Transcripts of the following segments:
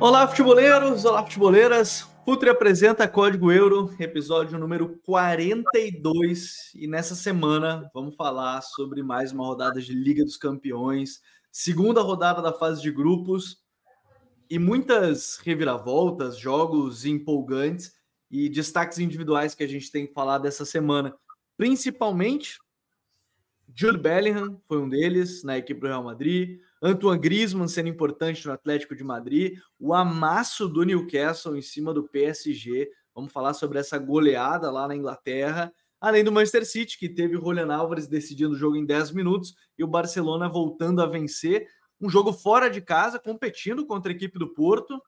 Olá, futeboleiros! Olá, futeboleiras! Futre apresenta Código Euro, episódio número 42. E nessa semana vamos falar sobre mais uma rodada de Liga dos Campeões, segunda rodada da fase de grupos e muitas reviravoltas, jogos empolgantes e destaques individuais que a gente tem que falar dessa semana. Principalmente, Jude Bellingham foi um deles na equipe do Real Madrid. Antoine Griezmann sendo importante no Atlético de Madrid, o amasso do Newcastle em cima do PSG. Vamos falar sobre essa goleada lá na Inglaterra. Além do Manchester City, que teve o Julian Álvares decidindo o jogo em 10 minutos e o Barcelona voltando a vencer. Um jogo fora de casa, competindo contra a equipe do Porto.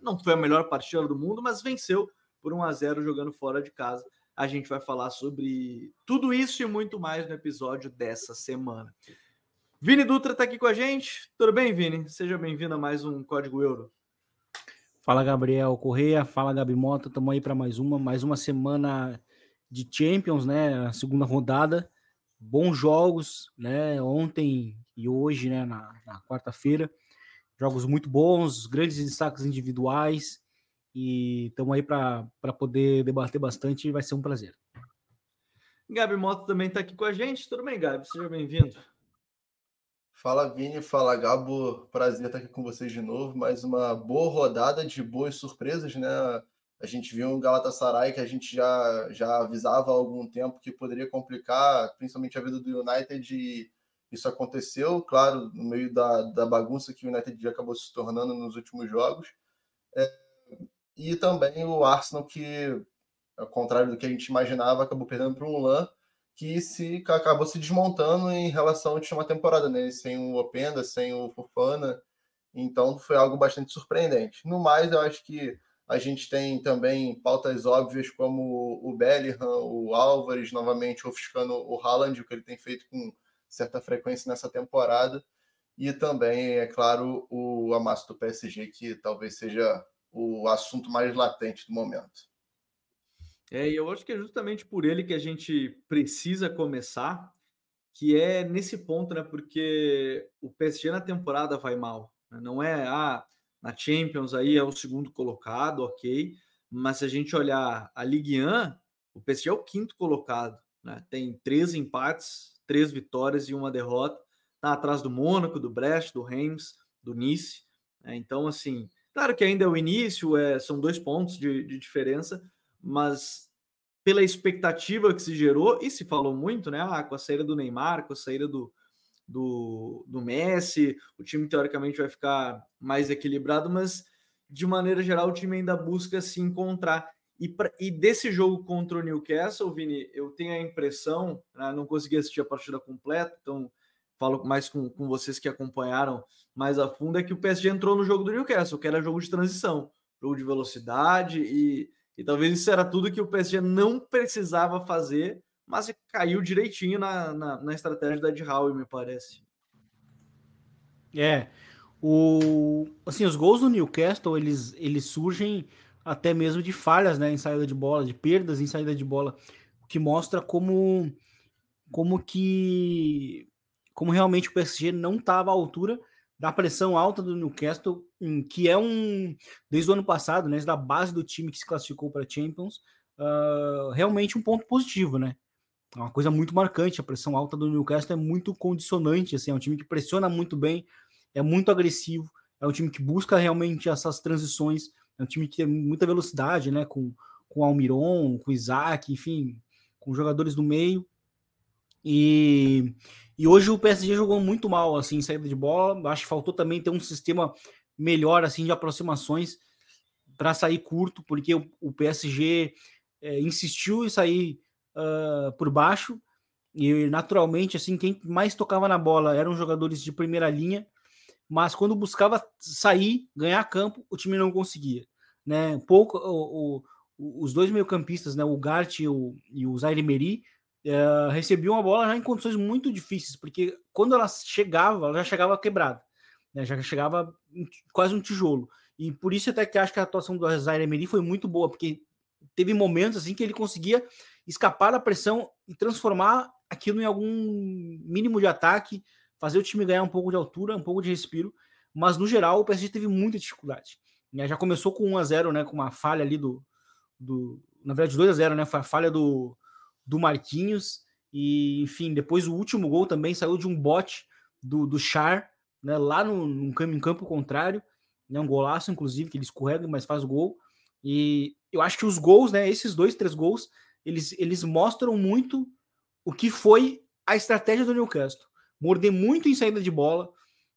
Não foi a melhor partida do mundo, mas venceu por 1 a 0 jogando fora de casa. A gente vai falar sobre tudo isso e muito mais no episódio dessa semana. Vini Dutra está aqui com a gente. Tudo bem, Vini? Seja bem-vindo a mais um Código Euro. Fala, Gabriel Correia. Fala, Gabi Mota. Estamos aí para mais uma, mais uma semana de Champions, né? A segunda rodada. Bons jogos, né? Ontem e hoje, né? Na, na quarta-feira. Jogos muito bons, grandes destaques individuais. E estamos aí para poder debater bastante. Vai ser um prazer. Gabi Mota também está aqui com a gente. Tudo bem, Gabi? Seja bem-vindo. Fala Vini, fala Gabo, prazer estar aqui com vocês de novo. Mais uma boa rodada de boas surpresas, né? A gente viu um Galatasaray que a gente já, já avisava há algum tempo que poderia complicar, principalmente a vida do United, e isso aconteceu, claro, no meio da, da bagunça que o United acabou se tornando nos últimos jogos. É, e também o Arsenal, que, ao contrário do que a gente imaginava, acabou perdendo para um LAN que se acabou se desmontando em relação à última temporada, né? Sem o Openda, sem o Fofana. Então foi algo bastante surpreendente. No mais, eu acho que a gente tem também pautas óbvias como o Bellingham, o Álvares, novamente ofuscando o Haaland, o que ele tem feito com certa frequência nessa temporada. E também, é claro, o amasso do PSG, que talvez seja o assunto mais latente do momento. É, e eu acho que é justamente por ele que a gente precisa começar, que é nesse ponto, né? Porque o PSG na temporada vai mal. Né? Não é ah, na Champions aí é o segundo colocado, ok. Mas se a gente olhar a Ligue 1, o PSG é o quinto colocado. Né? Tem três empates, três vitórias e uma derrota. Tá atrás do Mônaco, do Brest, do Reims, do Nice. Né? Então, assim, claro que ainda é o início, é, são dois pontos de, de diferença, mas pela expectativa que se gerou, e se falou muito, né? Ah, com a saída do Neymar, com a saída do, do, do Messi, o time teoricamente vai ficar mais equilibrado, mas de maneira geral o time ainda busca se encontrar. E, pra, e desse jogo contra o Newcastle, Vini, eu tenho a impressão, né, não consegui assistir a partida completa, então falo mais com, com vocês que acompanharam mais a fundo, é que o PSG entrou no jogo do Newcastle, que era jogo de transição, jogo de velocidade e e talvez isso era tudo que o PSG não precisava fazer, mas caiu direitinho na, na, na estratégia da Ed Howe, me parece. É, o, assim, os gols do Newcastle, eles, eles surgem até mesmo de falhas né, em saída de bola, de perdas em saída de bola, o que mostra como, como que como realmente o PSG não estava à altura da pressão alta do Newcastle, que é um, desde o ano passado, né, da base do time que se classificou para Champions, uh, realmente um ponto positivo, né? É uma coisa muito marcante, a pressão alta do Newcastle é muito condicionante, assim, é um time que pressiona muito bem, é muito agressivo, é um time que busca realmente essas transições, é um time que tem muita velocidade, né, com, com o Almiron, com o Isaac, enfim, com jogadores do meio, e, e hoje o PSG jogou muito mal assim em saída de bola. Acho que faltou também ter um sistema melhor assim de aproximações para sair curto, porque o, o PSG é, insistiu em sair uh, por baixo e naturalmente assim quem mais tocava na bola eram jogadores de primeira linha, mas quando buscava sair, ganhar campo, o time não conseguia, né? Pouco o, o, os dois meio-campistas, né, o Gart e o, e o Zaire Meri é, recebiam a bola já em condições muito difíceis, porque quando ela chegava, ela já chegava quebrada, né? já chegava quase um tijolo. E por isso até que acho que a atuação do Zaire Emery foi muito boa, porque teve momentos assim que ele conseguia escapar da pressão e transformar aquilo em algum mínimo de ataque, fazer o time ganhar um pouco de altura, um pouco de respiro, mas no geral o PSG teve muita dificuldade. Né? Já começou com 1 a 0, né, com uma falha ali do, do na verdade 2 a 0, né, foi a falha do, do Marquinhos e enfim, depois o último gol também saiu de um bote do, do Char, né, lá no, no campo, em campo contrário, né, um golaço inclusive que ele escorrega, mas faz o gol. E eu acho que os gols, né, esses dois, três gols, eles, eles mostram muito o que foi a estratégia do Newcastle. Morder muito em saída de bola,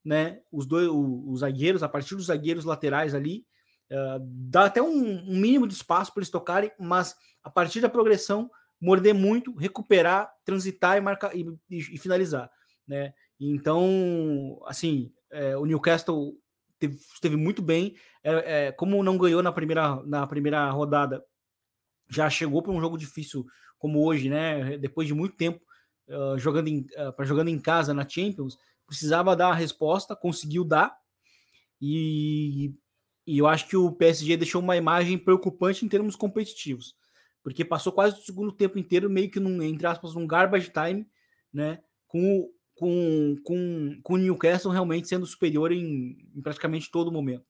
né? Os dois, os zagueiros, a partir dos zagueiros laterais ali, uh, dá até um, um, mínimo de espaço para eles tocarem, mas a partir da progressão, morder muito, recuperar, transitar e marcar e, e, e finalizar, né? Então, assim, é, o Newcastle teve, esteve muito bem. É, é, como não ganhou na primeira, na primeira rodada, já chegou para um jogo difícil como hoje, né? Depois de muito tempo uh, jogando, em, uh, jogando em casa na Champions, precisava dar a resposta, conseguiu dar. E, e eu acho que o PSG deixou uma imagem preocupante em termos competitivos, porque passou quase o segundo tempo inteiro meio que num, entre aspas, um garbage time, né? Com, com, com, com o Newcastle realmente sendo superior em, em praticamente todo momento.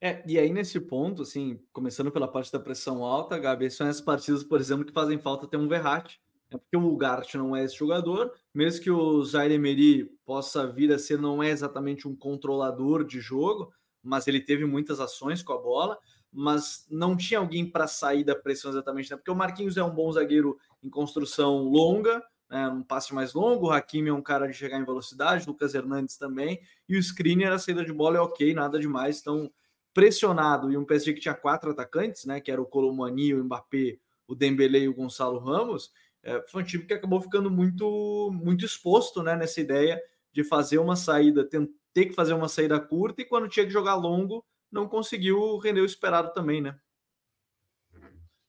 É, e aí nesse ponto, assim, começando pela parte da pressão alta, Gabi, são as partidas, por exemplo, que fazem falta ter um Verratti, é porque o Ugarte não é esse jogador, mesmo que o Zaire Emery possa vir a ser, não é exatamente um controlador de jogo, mas ele teve muitas ações com a bola, mas não tinha alguém para sair da pressão exatamente, né? porque o Marquinhos é um bom zagueiro em construção longa, né? um passe mais longo, o Hakimi é um cara de chegar em velocidade, Lucas Hernandes também, e o Skriniar, a saída de bola é ok, nada demais, então pressionado e um PSG que tinha quatro atacantes, né, que era o Colomani, o Mbappé, o Dembélé e o Gonçalo Ramos, é, foi um time que acabou ficando muito muito exposto, né, nessa ideia de fazer uma saída, ter que fazer uma saída curta e quando tinha que jogar longo, não conseguiu render o esperado também, né?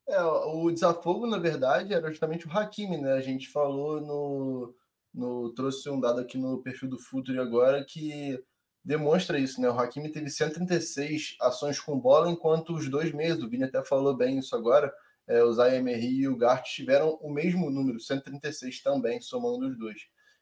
É, o desafogo, na verdade, era justamente o Hakimi, né? A gente falou no, no trouxe um dado aqui no perfil do Futuri agora que demonstra isso, né? O Hakimi teve 136 ações com bola, enquanto os dois meses, o Vini até falou bem isso agora, é, o Zayemery e o Gart tiveram o mesmo número, 136 também, somando os dois.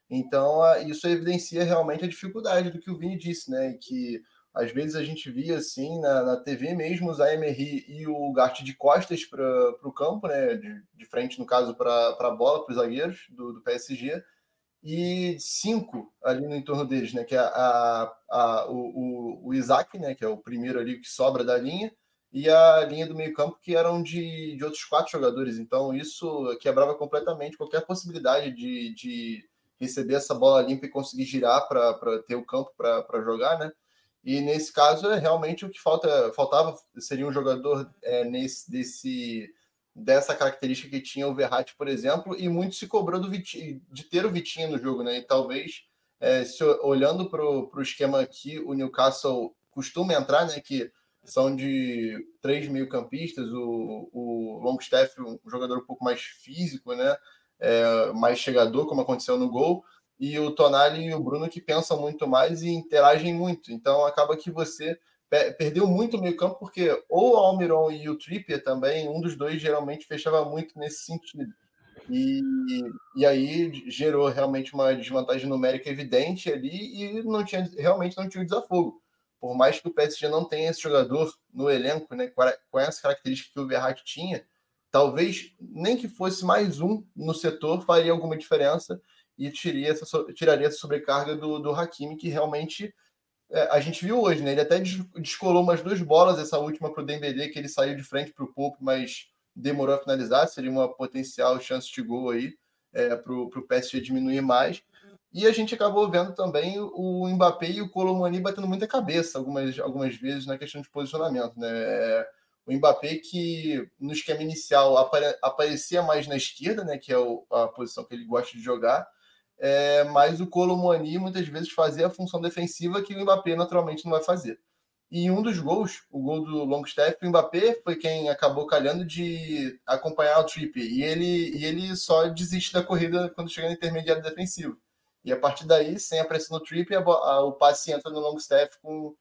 Então, isso evidencia realmente a dificuldade do que o Vini disse, né? Que às vezes a gente via assim na, na TV mesmo o Zayemery e o Gart de costas para o campo, né? De, de, frente, no caso, para a bola, para os zagueiros do, do PSG e cinco ali no entorno deles, né? Que é a, a, o, o, Isaac, né? Que é o primeiro ali que sobra da linha, e a linha do meio-campo, que eram de, de outros quatro jogadores. Então, isso quebrava completamente qualquer possibilidade de, de receber essa bola limpa e conseguir girar para ter o campo para jogar, né? E nesse caso, é realmente o que falta, faltava seria um jogador é, nesse, desse dessa característica que tinha o Verratti, por exemplo, e muito se cobrou do Vitinho, de ter o Vitinho no jogo, né? E talvez, é, se, olhando para o esquema que o Newcastle costuma entrar, né? Que são de três meio-campistas, o, o Longstaff, um jogador um pouco mais físico, né? É, mais chegador, como aconteceu no gol, e o Tonali e o Bruno que pensam muito mais e interagem muito. Então acaba que você perdeu muito o meio campo, porque ou o Almiron e o Trippier também, um dos dois geralmente fechava muito nesse sentido. E, e aí gerou realmente uma desvantagem numérica evidente ali e não tinha, realmente não tinha o desafogo. Por mais que o PSG não tenha esse jogador no elenco, né, com essa característica que o Verratti tinha, talvez nem que fosse mais um no setor faria alguma diferença e tiraria essa, tiraria essa sobrecarga do, do Hakimi, que realmente é, a gente viu hoje, né? Ele até descolou umas duas bolas, essa última para o Dembélé, que ele saiu de frente para o Pope, mas demorou a finalizar. Seria uma potencial chance de gol aí é, para o PSG diminuir mais. E a gente acabou vendo também o Mbappé e o Colomani batendo muita cabeça algumas, algumas vezes na questão de posicionamento, né? É, o Mbappé que no esquema inicial apare, aparecia mais na esquerda, né? Que é o, a posição que ele gosta de jogar é, mas o Colomani muitas vezes fazia a função defensiva que o Mbappé naturalmente não vai fazer. E um dos gols, o gol do Longstaff, o Mbappé foi quem acabou calhando de acompanhar o Trippier. E ele, e ele só desiste da corrida quando chega no intermediário defensivo. E a partir daí, sem a pressão do Trippier, a, a, o passe entra no Longstaff com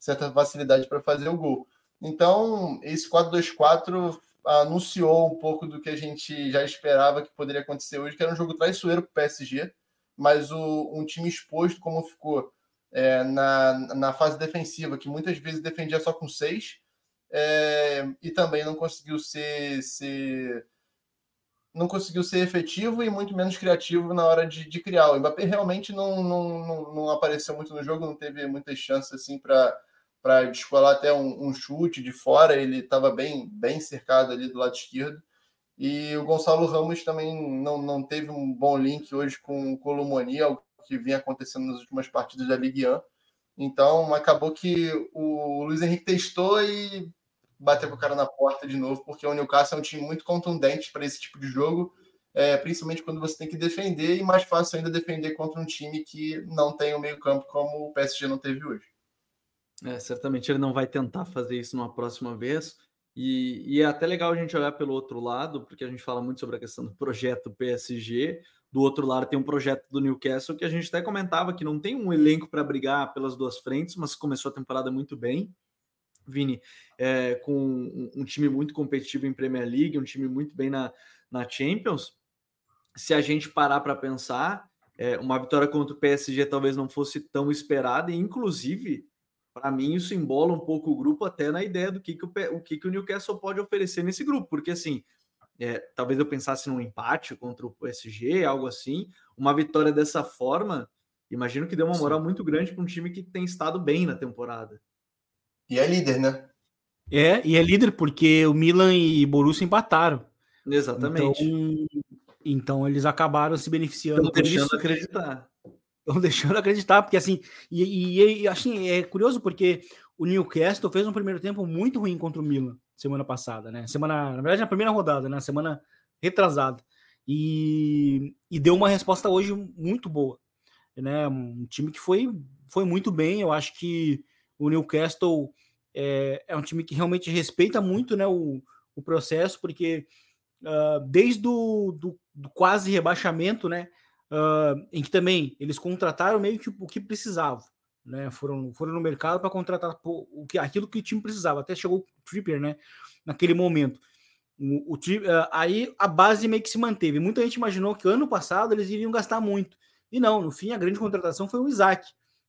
certa facilidade para fazer o gol. Então, esse 4-2-4 anunciou um pouco do que a gente já esperava que poderia acontecer hoje, que era um jogo traiçoeiro para o PSG, mas o, um time exposto como ficou é, na, na fase defensiva, que muitas vezes defendia só com seis, é, e também não conseguiu ser, ser, não conseguiu ser efetivo e muito menos criativo na hora de, de criar. O Mbappé realmente não, não, não, não, apareceu muito no jogo, não teve muitas chances assim para para descolar até um, um, chute de fora, ele estava bem, bem cercado ali do lado esquerdo. E o Gonçalo Ramos também não, não teve um bom link hoje com o Colomoni, que vinha acontecendo nas últimas partidas da Ligue 1. Então, acabou que o Luiz Henrique testou e bateu com o cara na porta de novo, porque o Newcastle é um time muito contundente para esse tipo de jogo, é, principalmente quando você tem que defender, e mais fácil ainda defender contra um time que não tem o meio-campo como o PSG não teve hoje. É, certamente ele não vai tentar fazer isso numa próxima vez. E, e, é até legal a gente olhar pelo outro lado, porque a gente fala muito sobre a questão do projeto PSG, do outro lado tem um projeto do Newcastle que a gente até comentava que não tem um elenco para brigar pelas duas frentes, mas começou a temporada muito bem. Vini, é, com um, um, time muito competitivo em Premier League, um time muito bem na, na Champions. Se a gente parar para pensar, é, uma vitória contra o PSG talvez não fosse tão esperada, e inclusive, para mim, isso embola um pouco o grupo até na ideia do que, que, o, o, que, que o Newcastle pode oferecer nesse grupo, porque assim, é, talvez eu pensasse num empate contra o PSG, algo assim. Uma vitória dessa forma, imagino que deu uma moral Sim. muito grande para um time que tem estado bem na temporada. E é líder, né? É, e é líder porque o Milan e Borussia empataram. Exatamente. Então, então eles acabaram se beneficiando. Estão deixando isso. acreditar. Estão deixando acreditar, porque assim, e, e, e assim, é curioso porque o Newcastle fez um primeiro tempo muito ruim contra o Milan semana passada, né? Semana, na verdade, na primeira rodada, né? Semana retrasada. E, e deu uma resposta hoje muito boa, né? Um time que foi, foi muito bem. Eu acho que o Newcastle é, é um time que realmente respeita muito, né? O, o processo, porque uh, desde o do, do quase rebaixamento, né? Uh, em que também eles contrataram meio que o que precisavam né? Foram, foram no mercado para contratar o que, aquilo que o time precisava. Até chegou o Tripper, né? Naquele momento. O, o, uh, aí a base meio que se manteve. Muita gente imaginou que ano passado eles iriam gastar muito. E não, no fim, a grande contratação foi o Isaac,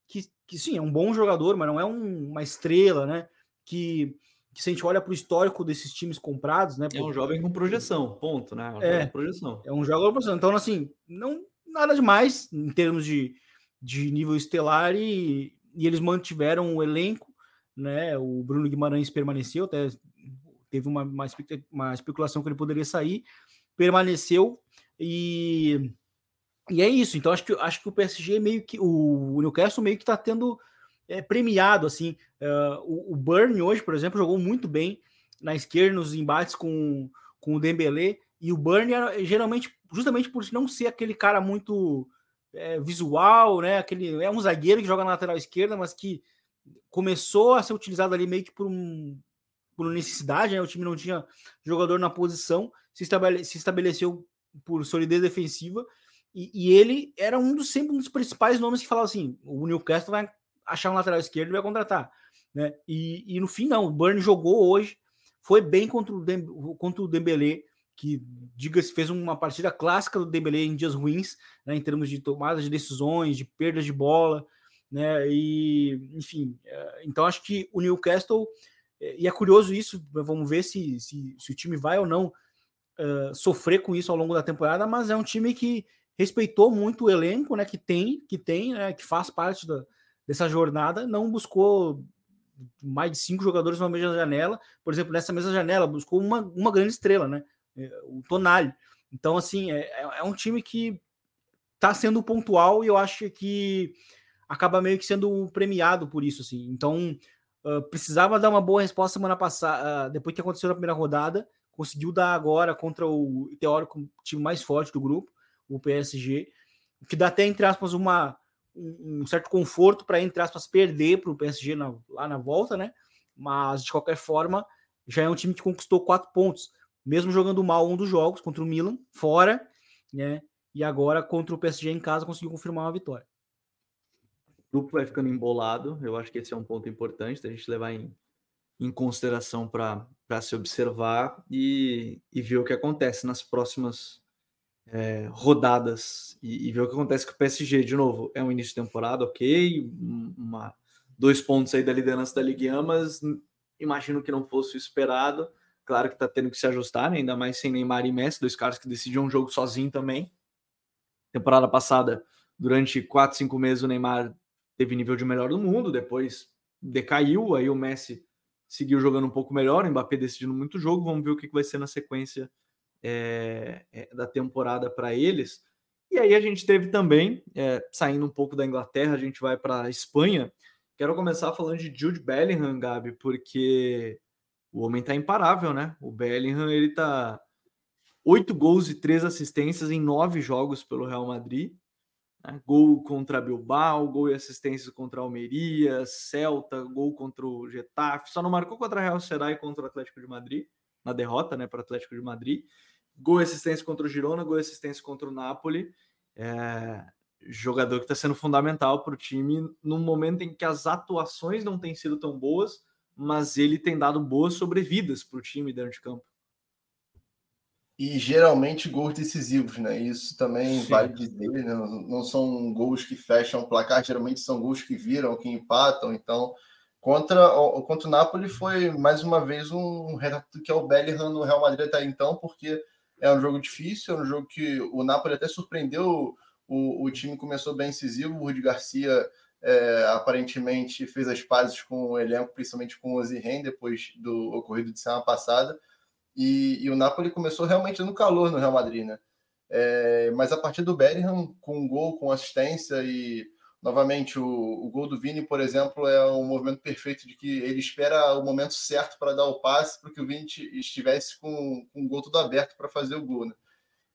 que, que sim, é um bom jogador, mas não é um, uma estrela, né? Que, que se a gente olha para o histórico desses times comprados, né? É um jovem com projeção, ponto, né? Um é, projeção. é um jogador com projeção. Então, assim, não nada demais em termos de, de nível estelar e, e eles mantiveram o elenco, né? O Bruno Guimarães permaneceu, até teve uma, uma, uma especulação que ele poderia sair, permaneceu e, e é isso. Então acho que acho que o PSG meio que o, o Newcastle meio que está tendo é, premiado assim. Uh, o, o Burn hoje, por exemplo, jogou muito bem na esquerda nos embates com, com o Dembélé e o Burn era, geralmente justamente por não ser aquele cara muito é, visual, né? Aquele é um zagueiro que joga na lateral esquerda, mas que começou a ser utilizado ali meio que por um por necessidade, né? O time não tinha jogador na posição, se, estabele, se estabeleceu por solidez defensiva e, e, ele era um dos sempre um dos principais nomes que falava assim: o Newcastle vai achar um lateral esquerdo e vai contratar, né? E, e no fim não, o Burn jogou hoje, foi bem contra o, Dem, contra o Dembélé, que, diga-se, fez uma partida clássica do Dembélé em dias ruins, né, em termos de tomada de decisões, de perdas de bola, né, e, enfim, é, então acho que o Newcastle, é, e é curioso isso, vamos ver se, se, se o time vai ou não uh, sofrer com isso ao longo da temporada, mas é um time que respeitou muito o elenco, né, que tem, que tem, né, que faz parte da, dessa jornada, não buscou mais de cinco jogadores numa mesma janela, por exemplo, nessa mesma janela, buscou uma, uma grande estrela, né, o Tonali. Então, assim, é, é, é um time que está sendo pontual e eu acho que acaba meio que sendo premiado por isso, assim. Então, uh, precisava dar uma boa resposta semana passada, uh, depois que aconteceu na primeira rodada, conseguiu dar agora contra o teórico time mais forte do grupo, o PSG, que dá até, entre aspas, uma, um, um certo conforto para, entre aspas, perder para o PSG na, lá na volta, né? Mas, de qualquer forma, já é um time que conquistou quatro pontos, mesmo jogando mal um dos jogos contra o Milan, fora, né? E agora contra o PSG em casa conseguiu confirmar uma vitória. O grupo vai ficando embolado, eu acho que esse é um ponto importante da gente levar em, em consideração para se observar e, e ver o que acontece nas próximas é, rodadas e, e, ver o que acontece com o PSG. De novo, é um início de temporada, ok, uma, dois pontos aí da liderança da Ligue 1, mas imagino que não fosse o esperado. Claro que está tendo que se ajustar, né? ainda mais sem Neymar e Messi, dois caras que decidiam um jogo sozinho também. Temporada passada, durante quatro, cinco meses, o Neymar teve nível de melhor do mundo, depois decaiu, aí o Messi seguiu jogando um pouco melhor, o Mbappé decidindo muito jogo, vamos ver o que vai ser na sequência é, é, da temporada para eles. E aí a gente teve também, é, saindo um pouco da Inglaterra, a gente vai para a Espanha. Quero começar falando de Jude Bellingham, Gabi, porque o homem tá imparável, né? O Bellingham, ele tá oito gols e três assistências em nove jogos pelo Real Madrid. Né? Gol contra Bilbao, gol e assistências contra Almeria, Celta, gol contra o Getafe. Só não marcou contra a Real Sociedade e contra o Atlético de Madrid, na derrota, né, para o Atlético de Madrid gol e assistência contra o Girona, gol e assistência contra o Napoli. É, jogador que está sendo fundamental para o time num momento em que as atuações não têm sido tão boas, mas ele tem dado boas sobrevidas para o time dentro de campo. E geralmente gols decisivos, né? Isso também Sim. vale dizer, né? não são gols que fecham o placar, geralmente são gols que viram, que empatam. Então, contra, contra o Napoli foi mais uma vez um retrato que é o Bellingham no Real Madrid até então, porque é um jogo difícil, é um jogo que o Napoli até surpreendeu. O, o time começou bem incisivo. O Rudi Garcia é, aparentemente fez as pazes com o elenco, principalmente com o Ozihen, depois do ocorrido de semana passada. E, e, o Napoli começou realmente no calor no Real Madrid, né? É, mas a partir do Bellingham, com gol, com assistência e novamente, o, o gol do Vini, por exemplo, é um movimento perfeito de que ele espera o momento certo para dar o passe para que o Vini estivesse com, com o gol todo aberto para fazer o gol. Né?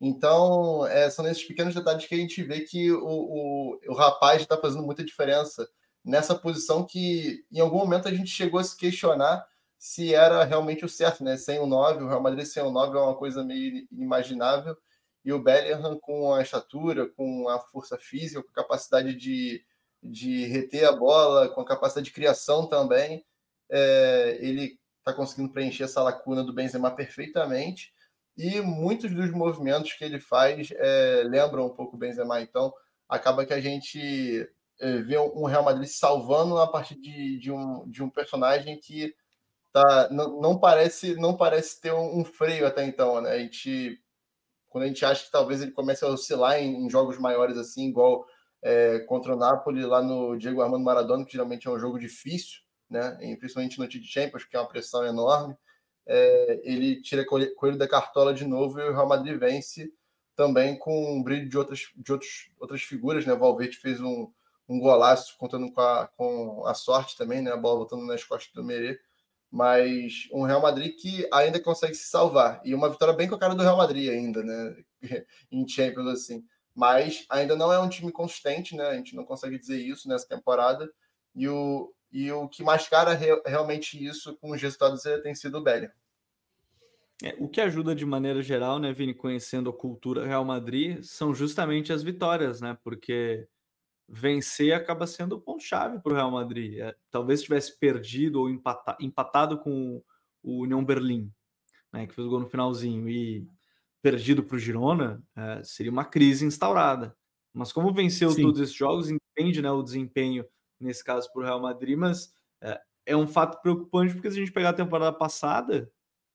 Então, é, são nesses pequenos detalhes que a gente vê que o, o, o rapaz está fazendo muita diferença nessa posição que, em algum momento, a gente chegou a se questionar se era realmente o certo, né? Sem o 9, o Real Madrid sem o 9 é uma coisa meio inimaginável e o Bellingham com a estatura, com a força física, com a capacidade de, de reter a bola, com a capacidade de criação também, é, ele está conseguindo preencher essa lacuna do Benzema perfeitamente e muitos dos movimentos que ele faz é, lembram um pouco o Benzema, então acaba que a gente é, vê um Real Madrid salvando a partir de, de, um, de um personagem que tá, não, não parece não parece ter um, um freio até então, né? A gente quando a gente acha que talvez ele comece a oscilar em, em jogos maiores assim, igual é, contra o Napoli lá no Diego Armando Maradona, que geralmente é um jogo difícil, né? Principalmente no de Champions, que é uma pressão enorme. É, ele tira coelho da cartola de novo e o Real Madrid vence também com um brilho de outras, de outros, outras figuras, né? O Valverde fez um, um golaço contando com a, com a sorte também, né? A bola voltando nas costas do Merê mas um Real Madrid que ainda consegue se salvar. E uma vitória bem com a cara do Real Madrid ainda, né? em Champions, assim. Mas ainda não é um time consistente, né? A gente não consegue dizer isso nessa temporada. E o, e o que mascara re, realmente isso com os resultados é, tem sido o Bellingham. É, o que ajuda de maneira geral, né, Vini, conhecendo a cultura Real Madrid, são justamente as vitórias, né? Porque vencer acaba sendo o ponto-chave para o Real Madrid. É, talvez tivesse perdido ou empata, empatado com o União Berlim, né, que fez o gol no finalzinho, e perdido para o Girona, é, seria uma crise instaurada. Mas como venceu Sim. todos esses jogos, entende né, o desempenho, nesse caso, para o Real Madrid, mas é, é um fato preocupante, porque se a gente pegar a temporada passada,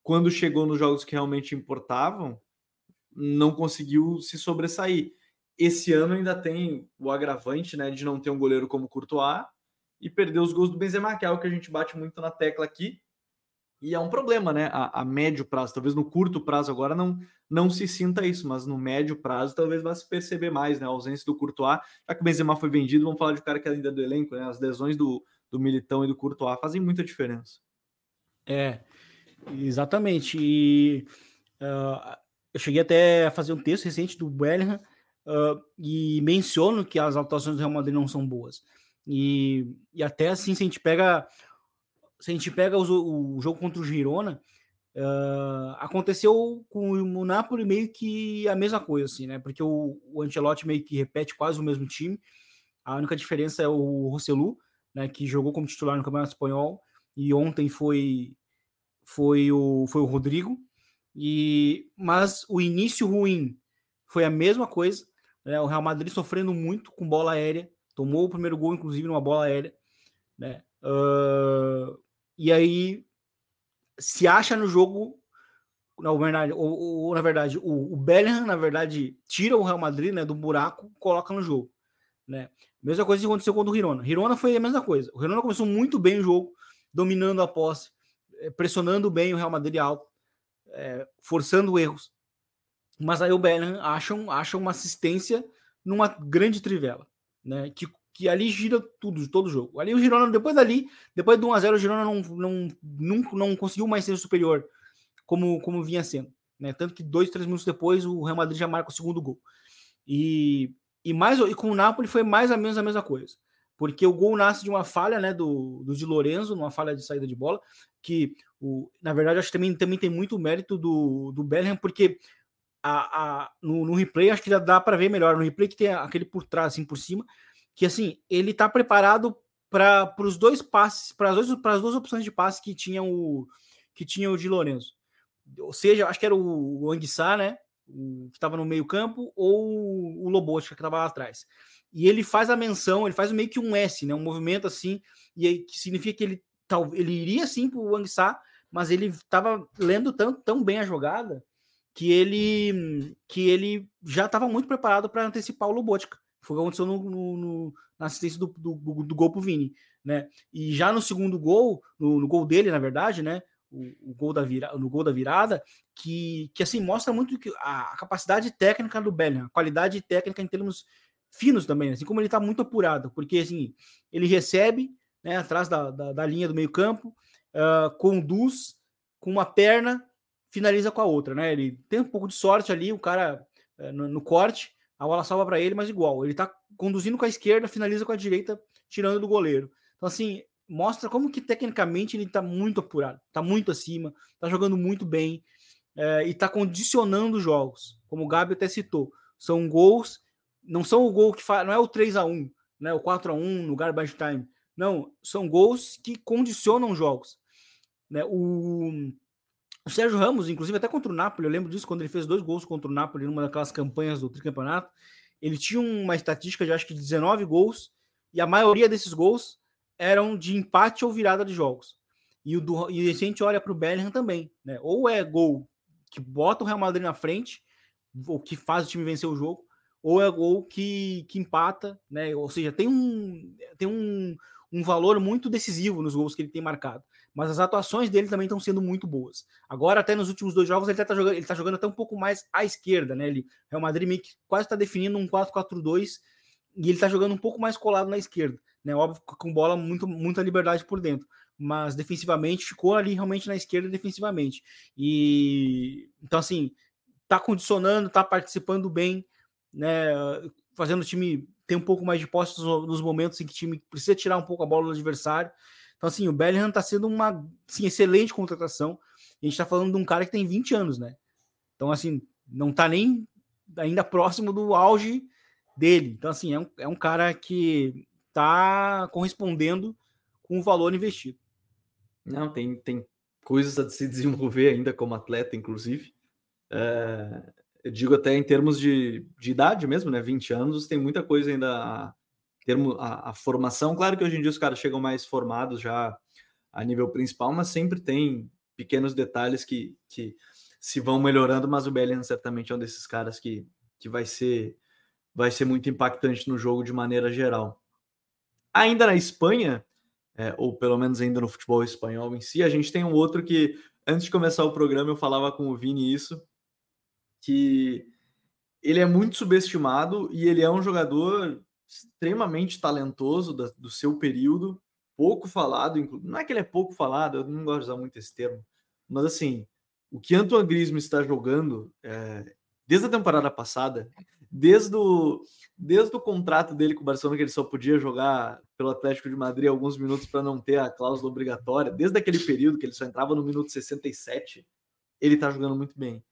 quando chegou nos jogos que realmente importavam, não conseguiu se sobressair. Esse ano ainda tem o agravante né, de não ter um goleiro como Courtois e perder os gols do Benzema, que é o que a gente bate muito na tecla aqui. E é um problema, né? A, a, médio prazo, talvez no curto prazo agora não, não se sinta isso, mas no médio prazo talvez vá se perceber mais, né? A ausência do Courtois, já que o Benzema foi vendido, vamos falar de um cara que ainda é do elenco, né? As lesões do, do Militão e do Courtois fazem muita diferença. É, exatamente. E uh, eu cheguei até a fazer um texto recente do Bellingham uh, e menciono que as atuações do Real Madrid não são boas. E, e até assim, se a gente pega se a gente pega o, o jogo contra o Girona, uh, aconteceu com o Napoli meio que a mesma coisa, assim, né? Porque o, o Ancelotti meio que repete quase o mesmo time. A única diferença é o Rosselu, né, que jogou como titular no Campeonato Espanhol e ontem foi foi o foi o Rodrigo. E mas o início ruim foi a mesma coisa, né? O Real Madrid sofrendo muito com bola aérea, tomou o primeiro gol inclusive numa bola aérea, né? Uh, e aí se acha no jogo na verdade, ou, ou, na verdade, o, o Bellingham, na verdade, tira o Real Madrid né, do buraco, coloca no jogo. Né? Mesma coisa que aconteceu com o Hirona. Hirona foi a mesma coisa. O Hirona começou muito bem o jogo, dominando a posse, pressionando bem o Real Madrid alto, é, forçando erros. Mas aí o Bellingham acha, acha uma assistência numa grande trivela, né? Que que ali gira tudo, todo o jogo. Ali o Girona, depois dali, depois do 1x0, o Girona não, não, não, não conseguiu mais ser superior como, como vinha sendo. Né? Tanto que dois, três minutos depois, o Real Madrid já marca o segundo gol. E, e, mais, e com o Napoli foi mais ou menos a mesma coisa. Porque o gol nasce de uma falha né, do, do Di Lorenzo, uma falha de saída de bola, que o, na verdade acho que também, também tem muito mérito do, do Bellingham, porque a, a, no, no replay acho que já dá para ver melhor. No replay que tem aquele por trás, assim, por cima, que assim, ele tá preparado para os dois passes, para as duas, opções de passe que tinham o que tinha o de Lorenzo. Ou seja, acho que era o, o Anguissá, né? O, que estava no meio-campo, ou o Lobotka, que estava lá atrás. E ele faz a menção, ele faz meio que um S, né? Um movimento assim, e aí, que significa que ele, tal, ele iria sim para o Anguissá, mas ele estava lendo tão, tão bem a jogada que ele que ele já estava muito preparado para antecipar o Lobotka. Foi o que aconteceu no, no, no, na assistência do, do, do, gol pro Vini, né? E já no segundo gol, no, no gol dele, na verdade, né? O, o, gol da vira, no gol da virada, que, que assim mostra muito que a, a capacidade técnica do Bellingham, a qualidade técnica em termos finos também, assim como ele está muito apurado, porque assim ele recebe né, atrás da, da, da linha do meio campo, uh, conduz com uma perna, finaliza com a outra, né? Ele tem um pouco de sorte ali, o cara uh, no, no corte, a bola salva para ele, mas igual. Ele tá conduzindo com a esquerda, finaliza com a direita, tirando do goleiro. Então, assim, mostra como que tecnicamente ele tá muito apurado, tá muito acima, tá jogando muito bem é, e tá condicionando os jogos. Como o Gabi até citou, são gols, não são o gol que faz, não é o 3 a 1 né, o 4 a 1 no garbage time. Não, são gols que condicionam jogos. Né? O, o Sérgio Ramos, inclusive, até contra o Napoli, eu lembro disso, quando ele fez dois gols contra o Napoli numa daquelas campanhas do tricampeonato, ele tinha uma estatística de acho que 19 gols, e a maioria desses gols eram de empate ou virada de jogos. E, o do, e a gente olha para o Bellingham também, né? Ou é gol que bota o Real Madrid na frente, ou que faz o time vencer o jogo, ou é gol que, que empata, né? Ou seja, tem um, tem um, um valor muito decisivo nos gols que ele tem marcado mas as atuações dele também estão sendo muito boas. Agora, até nos últimos dois jogos, ele está jogando, ele tá jogando até um pouco mais à esquerda, né? Ele, Real Madrid meio que quase está definindo um 4-4-2 e ele está jogando um pouco mais colado na esquerda, né? Óbvio, com bola muito, muita liberdade por dentro, mas defensivamente ficou ali realmente na esquerda defensivamente. E então, assim, tá condicionando, tá participando bem, né? Fazendo o time ter um pouco mais de posse nos momentos em que o time precisa tirar um pouco a bola do adversário. Então, assim, o Bellingham está sendo uma assim, excelente contratação. A gente está falando de um cara que tem 20 anos, né? Então, assim, não está nem ainda próximo do auge dele. Então, assim, é um, é um cara que está correspondendo com o valor investido. Não, tem, tem coisas a se desenvolver ainda como atleta, inclusive. É, eu digo até em termos de, de idade mesmo, né? 20 anos, tem muita coisa ainda a, termo a, a, formação. Claro que hoje em dia os caras chegam mais formados já a nível principal, mas sempre tem pequenos detalhes que, que se vão melhorando, mas o Bellingham certamente é um desses caras que, que vai ser vai ser muito impactante no jogo de maneira geral. Ainda na Espanha, é, ou pelo menos ainda no futebol espanhol em si, a gente tem um outro que, antes de começar o programa, eu falava com o Vini isso, que ele é muito subestimado e ele é um jogador extremamente talentoso da, do seu período, pouco falado, não é que ele é pouco falado, eu não gosto de usar muito esse termo, mas assim, o que Antoine Griezmann está jogando é, desde a temporada passada, desde o, desde o contrato dele com o Barcelona, que ele só podia jogar pelo Atlético de Madrid alguns minutos para não ter a cláusula obrigatória, desde aquele período que ele só entrava no minuto 67, ele tá jogando muito bem.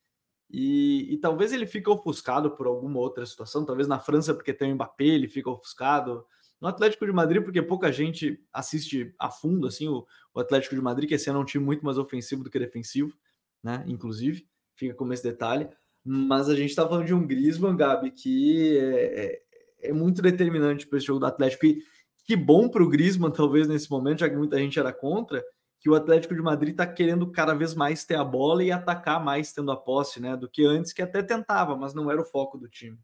E, e, talvez ele fique ofuscado por alguma outra situação, talvez na França, porque tem o Mbappé, ele fica ofuscado. No Atlético de Madrid, porque pouca gente assiste a fundo assim o, o Atlético de Madrid, que esse ano é um time muito mais ofensivo do que defensivo, né? Inclusive, fica como esse detalhe. Mas a gente está falando de um Griezmann, Gabi, que é, é, é muito determinante para esse jogo do Atlético. E que bom para o Griezmann, talvez, nesse momento, já que muita gente era contra, que o Atlético de Madrid está querendo cada vez mais ter a bola e atacar mais tendo a posse, né? Do que antes, que até tentava, mas não era o foco do time.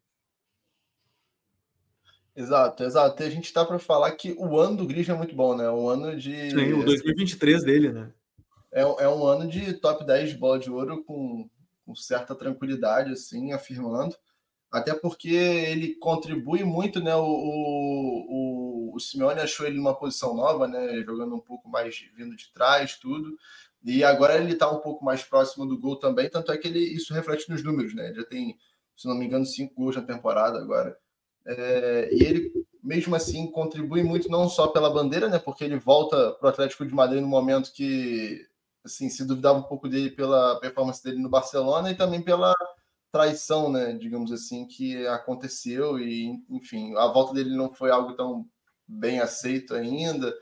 Exato, exato. E a gente está para falar que o ano do Griezmann é muito bom, né? O ano de. Sim, o 2023 dele, né? É, é um ano de top 10 de bola de ouro com, com certa tranquilidade, assim, afirmando. Até porque ele contribui muito, né? O, o, o Simeone achou ele numa posição nova, né? Jogando um pouco mais vindo de trás, tudo. E agora ele está um pouco mais próximo do gol também, tanto é que ele, isso reflete nos números, né? Já tem, se não me engano, cinco gols na temporada agora. É, e ele, mesmo assim, contribui muito não só pela bandeira, né? Porque ele volta para o Atlético de Madrid no momento que assim, se duvidava um pouco dele pela performance dele no Barcelona e também pela traição, né, digamos assim, que aconteceu e, enfim, a volta dele não foi algo tão bem aceito ainda,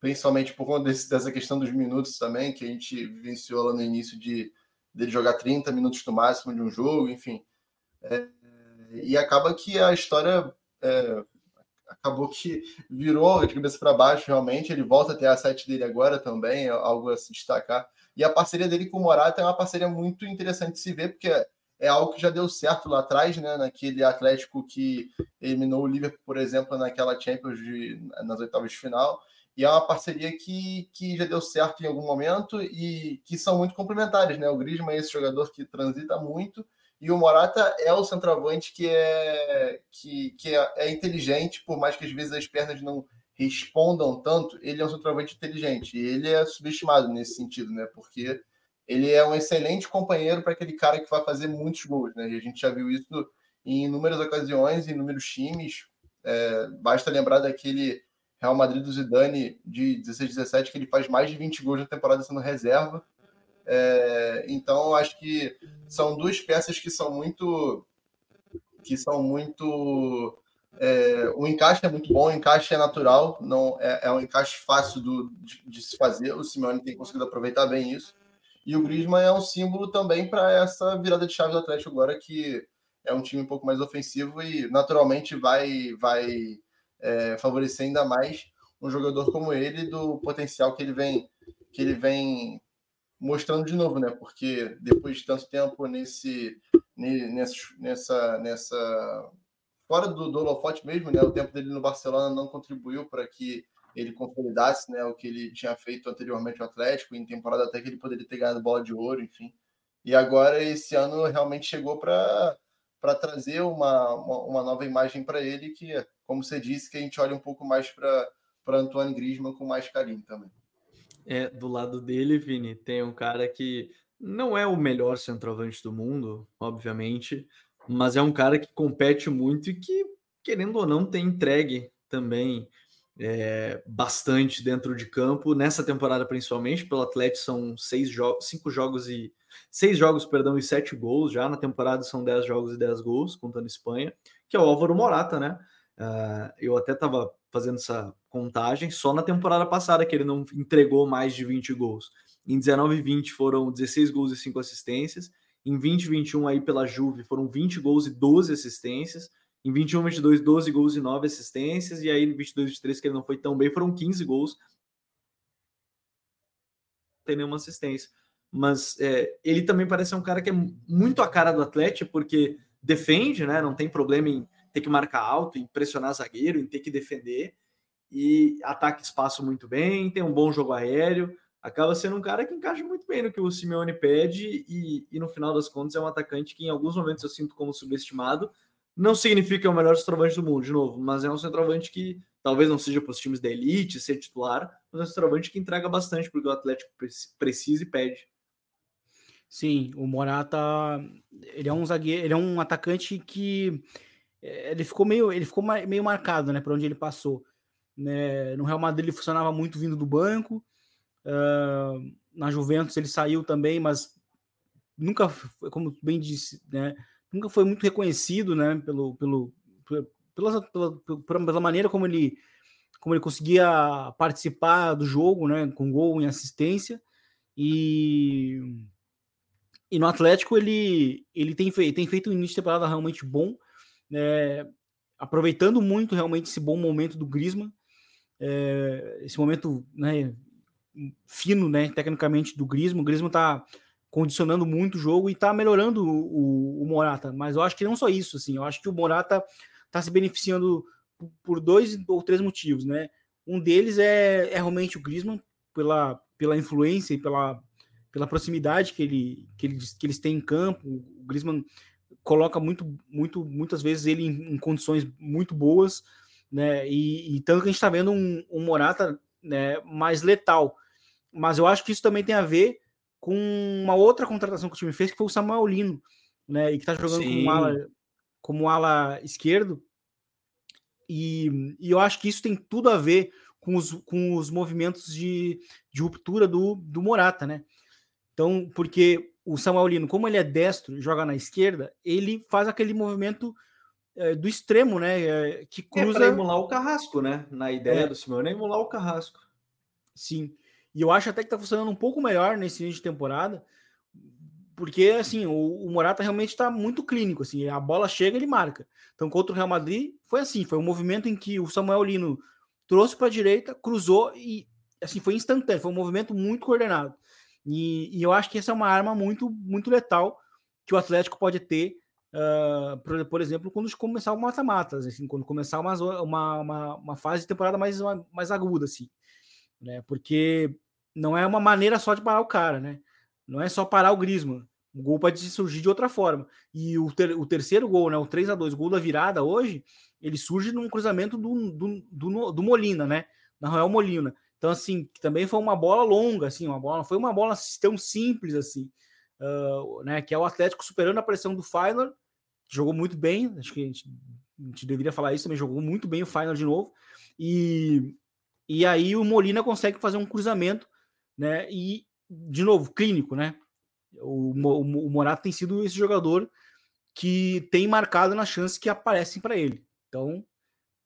principalmente por conta desse, dessa questão dos minutos também, que a gente vivenciou lá no início de dele jogar 30 minutos no máximo de um jogo, enfim. É, e acaba que a história é, acabou que virou de cabeça para baixo, realmente. Ele volta a ter a sete dele agora também, é algo a se destacar. E a parceria dele com o Morata é uma parceria muito interessante de se ver, porque é algo que já deu certo lá atrás, né? Naquele Atlético que eliminou o Liverpool, por exemplo, naquela Champions de, nas oitavas de final. E é uma parceria que, que já deu certo em algum momento e que são muito complementares, né? O Griezmann é esse jogador que transita muito e o Morata é o centroavante que é que, que é, é inteligente, por mais que às vezes as pernas não respondam tanto, ele é um centroavante inteligente. E ele é subestimado nesse sentido, né? Porque ele é um excelente companheiro para aquele cara que vai fazer muitos gols, né? A gente já viu isso em inúmeras ocasiões, em inúmeros times. É, basta lembrar daquele Real Madrid do Zidane de 16, 17, que ele faz mais de 20 gols na temporada sendo reserva. É, então, acho que são duas peças que são muito. que são muito. É, o encaixe é muito bom, o encaixe é natural, não é, é um encaixe fácil do, de, de, se fazer. O Simeone tem conseguido aproveitar bem isso. E o Griezmann é um símbolo também para essa virada de chave do Atlético agora, que é um time um pouco mais ofensivo e naturalmente vai, vai é, favorecer ainda mais um jogador como ele do potencial que ele vem que ele vem mostrando de novo, né? Porque depois de tanto tempo nesse, nessa, nessa, fora do, do holofote mesmo, né? O tempo dele no Barcelona não contribuiu para que ele consolidasse, né? O que ele tinha feito anteriormente no Atlético, em temporada até que ele poderia ter ganhado bola de ouro, enfim. E agora esse ano realmente chegou para trazer uma, uma, uma, nova imagem para ele que, como você disse, que a gente olha um pouco mais para Antoine Griezmann com mais carinho também. É, do lado dele, Vini, tem um cara que não é o melhor centroavante do mundo, obviamente, mas é um cara que compete muito e que, querendo ou não, tem entregue também é, bastante dentro de campo. Nessa temporada, principalmente, pelo Atlético são seis jogos, cinco jogos e seis jogos, perdão, e sete gols. Já na temporada são dez jogos e dez gols, contando Espanha, que é o Álvaro Morata, né? Uh, eu até estava fazendo essa contagem, só na temporada passada que ele não entregou mais de 20 gols. Em 19 e 20 foram 16 gols e 5 assistências. Em 20 e 21 aí pela Juve foram 20 gols e 12 assistências. Em 21 e 22, 12 gols e 9 assistências. E aí no 22 e 23, que ele não foi tão bem, foram 15 gols. Não tem nenhuma assistência. Mas é, ele também parece um cara que é muito a cara do Atlético, porque defende, né? Não tem problema em ter que marcar alto, em pressionar zagueiro, em ter que defender, e ataca espaço muito bem, tem um bom jogo aéreo, acaba sendo um cara que encaixa muito bem no que o Simeone pede, e, e no final das contas é um atacante que em alguns momentos eu sinto como subestimado, não significa que é o melhor centroavante do mundo, de novo, mas é um centroavante que talvez não seja para os times da elite ser titular, mas é um centroavante que entrega bastante porque o Atlético precisa e pede. Sim, o Morata, ele é um zagueiro, ele é um atacante que é, ele ficou meio, ele ficou meio marcado, né, para onde ele passou. Né? No Real Madrid ele funcionava muito vindo do banco. Uh, na Juventus ele saiu também, mas nunca, como bem disse, né, nunca foi muito reconhecido, né, pelo, pelo, pela, pela, pela maneira como ele, como ele conseguia participar do jogo, né, com gol em assistência. E, e no Atlético ele, ele tem, feito, tem feito um início de temporada realmente bom, né, aproveitando muito realmente esse bom momento do Griezmann, é, esse momento né, fino, né, tecnicamente do Griezmann. O Griezmann está condicionando muito o jogo e está melhorando o, o, Morata. Mas eu acho que não só isso, assim, eu acho que o Morata está se beneficiando por dois ou três motivos, né? Um deles é, é realmente o Griezmann pela, pela influência e pela, pela proximidade que, ele, que, eles, que eles têm em campo. O Griezmann coloca muito, muito, muitas vezes ele em, em condições muito boas, né? E, e, tanto que a gente está vendo um, um Morata né, mais letal. Mas eu acho que isso também tem a ver com uma outra contratação que o time fez, que foi o Samuel Lino, né? E que tá jogando como ala, como ala esquerdo. E, e, eu acho que isso tem tudo a ver com os, com os movimentos de, de ruptura do, do Morata, né? Então, porque o Samuel Lino, como ele é destro, joga na esquerda, ele faz aquele movimento é, do extremo, né? É, que cruza. É emular o Carrasco, né? Na ideia é. do Simeone é emular o Carrasco. Sim. E eu acho até que tá funcionando um pouco melhor nesse início de temporada, porque assim, o, o Morata realmente está muito clínico, assim, a bola chega, ele marca. Então, contra o Real Madrid, foi assim, foi um movimento em que o Samuel Lino trouxe para a direita, cruzou e assim, foi instantâneo, foi um movimento muito coordenado. E, e, eu acho que essa é uma arma muito, muito letal que o Atlético pode ter, uh, por, por, exemplo, quando começar o mata-matas, assim, quando começar uma, uma, uma, uma, fase de temporada mais, mais aguda, assim, né? Porque não é uma maneira só de parar o cara, né? Não é só parar o Griezmann. O gol pode surgir de outra forma. E o, ter, o terceiro gol, né? O 3 a 2 gol da virada hoje, ele surge num cruzamento do, do, do, do Molina, né? Na Royal Molina. Então, assim, também foi uma bola longa, assim, uma bola, foi uma bola tão simples assim, uh, né? Que é o Atlético superando a pressão do Feyenoord, jogou muito bem, acho que a gente, a gente, deveria falar isso também, jogou muito bem o Feyenoord de novo, e, e aí o Molina consegue fazer um cruzamento né? E, de novo, clínico, né? O, o, o Morato tem sido esse jogador que tem marcado nas chances que aparecem para ele. Então,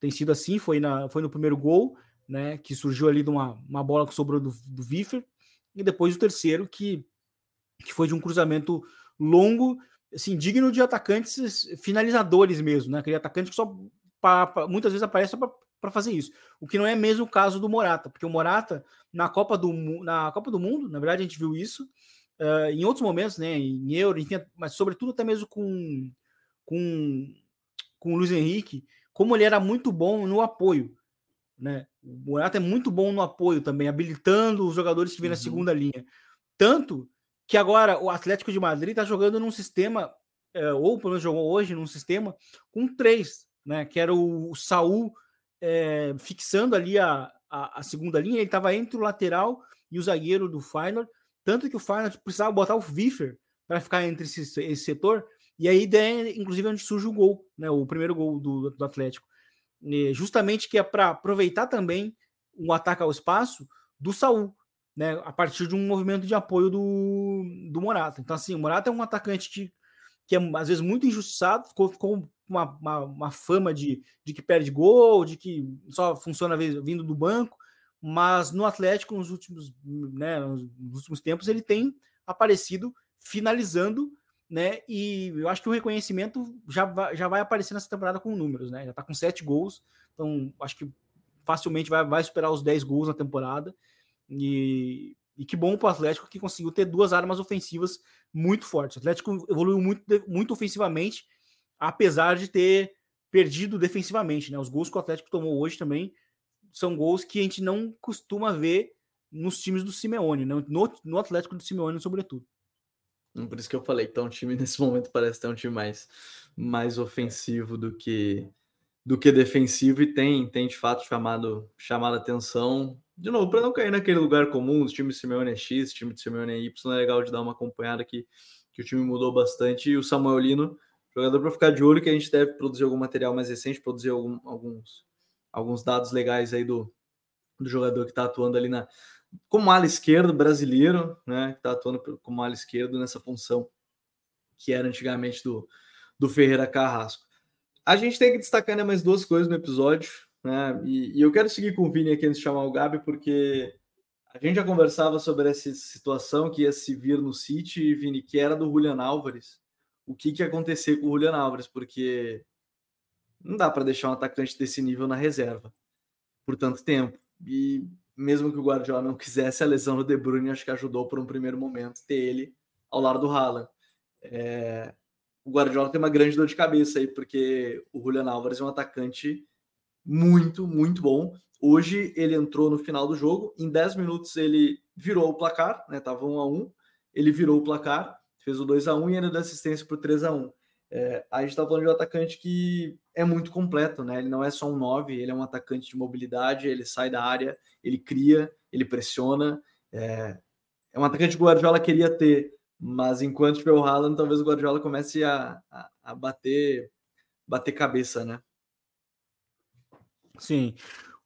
tem sido assim, foi, na, foi no primeiro gol, né? Que surgiu ali de uma, uma bola que sobrou do, do Wiffer, e depois o terceiro, que, que foi de um cruzamento longo, assim, digno de atacantes finalizadores mesmo, né? Aquele atacante que só pra, pra, muitas vezes aparece para fazer isso. O que não é mesmo o caso do Morata, porque o Morata, na Copa do, na Copa do Mundo, na verdade, a gente viu isso uh, em outros momentos, né? Em Euro, mas sobretudo até mesmo com, com, com o Luiz Henrique, como ele era muito bom no apoio. Né? O Morata é muito bom no apoio também, habilitando os jogadores que vêm uhum. na segunda linha. Tanto que agora o Atlético de Madrid está jogando num sistema, é, ou pelo menos jogou hoje num sistema, com três, né? Que era o, o Saul é, fixando ali a, a, a, segunda linha, ele estava entre o lateral e o zagueiro do Feyenoord, tanto que o Feyenoord precisava botar o Wiffer para ficar entre esse, esse, setor, e aí ideia, inclusive, onde surge o gol, né, o primeiro gol do, do Atlético, e justamente que é para aproveitar também o ataque ao espaço do Saul, né, a partir de um movimento de apoio do, do Morata. Então, assim, o Morata é um atacante de, que é às vezes muito injustiçado, ficou, ficou uma, uma, uma, fama de, de que perde gol, de que só funciona vindo do banco, mas no Atlético, nos últimos, né, nos últimos tempos, ele tem aparecido finalizando, né? E eu acho que o reconhecimento já vai, já vai aparecer nessa temporada com números, né? Já tá com sete gols, então acho que facilmente vai, vai superar os 10 gols na temporada. E, e que bom para o Atlético que conseguiu ter duas armas ofensivas muito fortes. O Atlético evoluiu muito, muito ofensivamente apesar de ter perdido defensivamente, né? Os gols que o Atlético tomou hoje também são gols que a gente não costuma ver nos times do Simeone, né? no, no Atlético do Simeone, sobretudo. Hum, por isso que eu falei que tá um time nesse momento parece ter um time mais, mais ofensivo do que do que defensivo e tem tem de fato chamado chamado atenção de novo para não cair naquele lugar comum, os times Simeone é X, time de Simeone é Y, é legal de dar uma acompanhada aqui que o time mudou bastante e o Samuelino Jogador para ficar de olho que a gente deve produzir algum material mais recente, produzir algum, alguns, alguns dados legais aí do, do jogador que está atuando ali na como ala esquerdo brasileiro, né? Que está atuando como ala esquerdo nessa função que era antigamente do, do Ferreira Carrasco. A gente tem que destacar né, mais duas coisas no episódio, né? E, e eu quero seguir com o Vini aqui antes de chamar o Gabi, porque a gente já conversava sobre essa situação que ia se vir no City, Vini, que era do Julian Álvares. O que, que ia acontecer com o Julian Álvares? Porque não dá para deixar um atacante desse nível na reserva por tanto tempo. E mesmo que o Guardiola não quisesse, a lesão do De Bruyne acho que ajudou por um primeiro momento ter ele ao lado do Haaland. É... O Guardiola tem uma grande dor de cabeça aí, porque o Julian Álvares é um atacante muito, muito bom. Hoje ele entrou no final do jogo, em 10 minutos ele virou o placar, né? Tava 1 a 1 ele virou o placar, fez o 2 a 1 e ainda deu assistência para o 3 a 1 é, A gente está falando de um atacante que é muito completo, né? Ele não é só um 9, ele é um atacante de mobilidade, ele sai da área, ele cria, ele pressiona. É, é um atacante que o Guardiola queria ter, mas enquanto tiver o Haaland, talvez o Guardiola comece a, a, a bater, bater cabeça, né? Sim.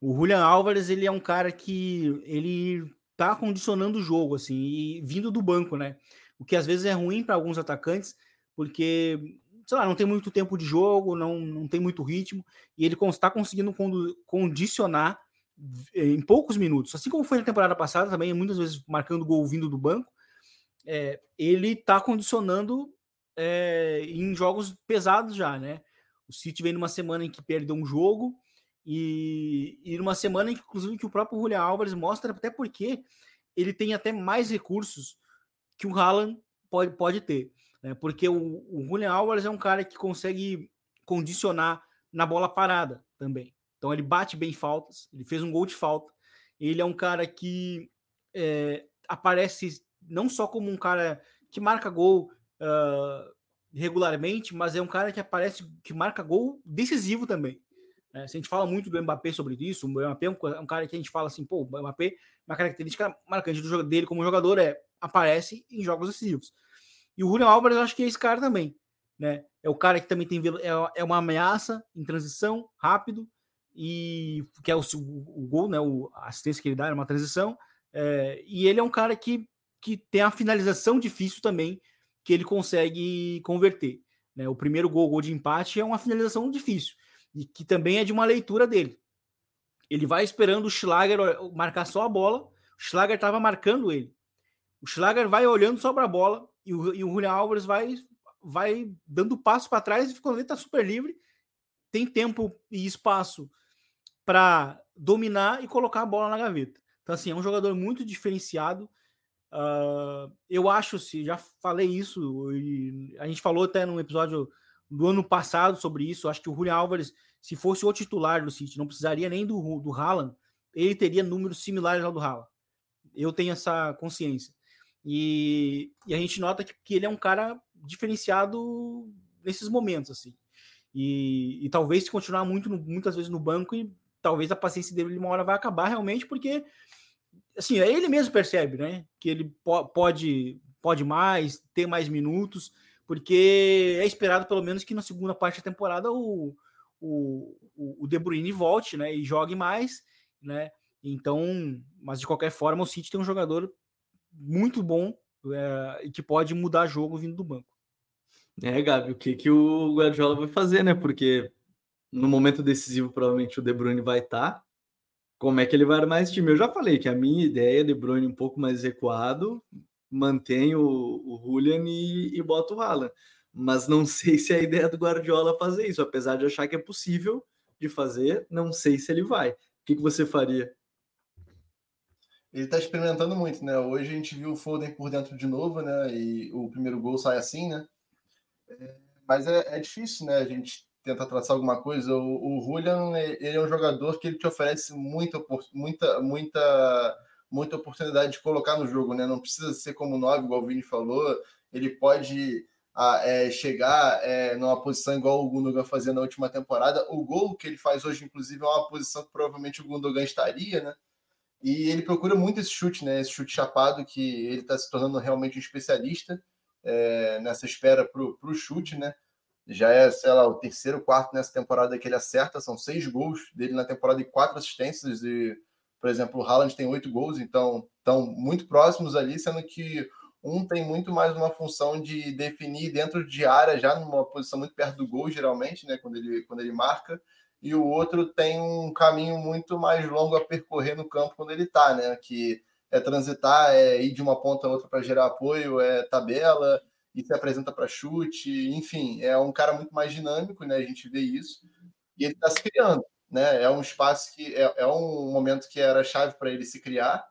O Julian Álvares, ele é um cara que ele tá condicionando o jogo, assim, e vindo do banco, né? O que às vezes é ruim para alguns atacantes, porque, sei lá, não tem muito tempo de jogo, não, não tem muito ritmo, e ele está conseguindo condicionar em poucos minutos. Assim como foi na temporada passada também, muitas vezes marcando gol vindo do banco, é, ele está condicionando é, em jogos pesados já, né? O City vem numa semana em que perdeu um jogo, e, e numa semana, inclusive, que o próprio Julian Álvares mostra, até porque ele tem até mais recursos que o Haaland pode, pode ter. Né? Porque o, o Julian Álvares é um cara que consegue condicionar na bola parada também. Então ele bate bem faltas, ele fez um gol de falta. Ele é um cara que é, aparece não só como um cara que marca gol uh, regularmente, mas é um cara que aparece que marca gol decisivo também. É, se a gente fala muito do Mbappé sobre isso, o Mbappé é um, é um, cara que a gente fala assim, pô, o Mbappé, uma característica marcante do dele como jogador é aparece em jogos decisivos. E o Julian Álvares, eu acho que é esse cara também, né? É o cara que também tem é, é uma ameaça em transição, rápido, e que é o, o, o gol, né? O, a assistência que ele dá é uma transição. É, e ele é um cara que, que tem a finalização difícil também, que ele consegue converter. Né? O primeiro gol, gol de empate, é uma finalização difícil e que também é de uma leitura dele. Ele vai esperando o Schlager marcar só a bola, o Schlager estava marcando ele. O Schlager vai olhando só para a bola e o, e o Julian Alves vai, vai dando passo para trás e quando ele está super livre, tem tempo e espaço para dominar e colocar a bola na gaveta. Então, assim, é um jogador muito diferenciado. Uh, eu acho, se já falei isso, a gente falou até num episódio do ano passado sobre isso. Acho que o Julian Álvares, se fosse o titular do City, não precisaria nem do, do Haaland, ele teria números similares ao do Haaland. Eu tenho essa consciência. E, e a gente nota que, que, ele é um cara diferenciado nesses momentos, assim. E, e talvez se continuar muito muitas vezes no banco, e talvez a paciência dele uma hora vai acabar realmente, porque assim, ele mesmo percebe, né? Que ele po pode, pode mais, ter mais minutos porque é esperado pelo menos que na segunda parte da temporada o, o, o De Bruyne volte, né, e jogue mais, né, então, mas de qualquer forma o City tem um jogador muito bom é, e que pode mudar jogo vindo do banco. É, Gabi, o que, que o Guardiola vai fazer, né, porque no momento decisivo provavelmente o De Bruyne vai estar, tá. como é que ele vai armar esse time? Eu já falei que a minha ideia é De Bruyne um pouco mais recuado, mantém o, o Julian e, e bota o Haaland. Mas não sei se é a ideia do Guardiola fazer isso, apesar de achar que é possível de fazer, não sei se ele vai. O que, que você faria? Ele está experimentando muito, né? Hoje a gente viu o Foden por dentro de novo, né? E o primeiro gol sai assim, né? É, mas é, é, difícil, né? A gente tenta traçar alguma coisa. O, o Julian, ele é um jogador que ele te oferece muita, muita, muita muita oportunidade de colocar no jogo, né? Não precisa ser como nove, igual o Vini falou. Ele pode a, é, chegar é, numa posição igual o Gundogan fazia na última temporada. O gol que ele faz hoje, inclusive, é uma posição que provavelmente o Gundogan estaria, né? E ele procura muito esse chute, né? Esse chute chapado, que ele está se tornando realmente um especialista é, nessa espera para o chute, né? Já é, sei lá, o terceiro, quarto nessa temporada que ele acerta, são seis gols dele na temporada e quatro assistências. E, por exemplo, o Haaland tem oito gols, então estão muito próximos ali, sendo que um tem muito mais uma função de definir dentro de área, já numa posição muito perto do gol, geralmente, né? Quando ele, quando ele marca, e o outro tem um caminho muito mais longo a percorrer no campo quando ele está, né? Que é transitar, é ir de uma ponta a outra para gerar apoio, é tabela, e se apresenta para chute, enfim, é um cara muito mais dinâmico, né? A gente vê isso, e ele está se criando, né? É um espaço que é, é um momento que era chave para ele se criar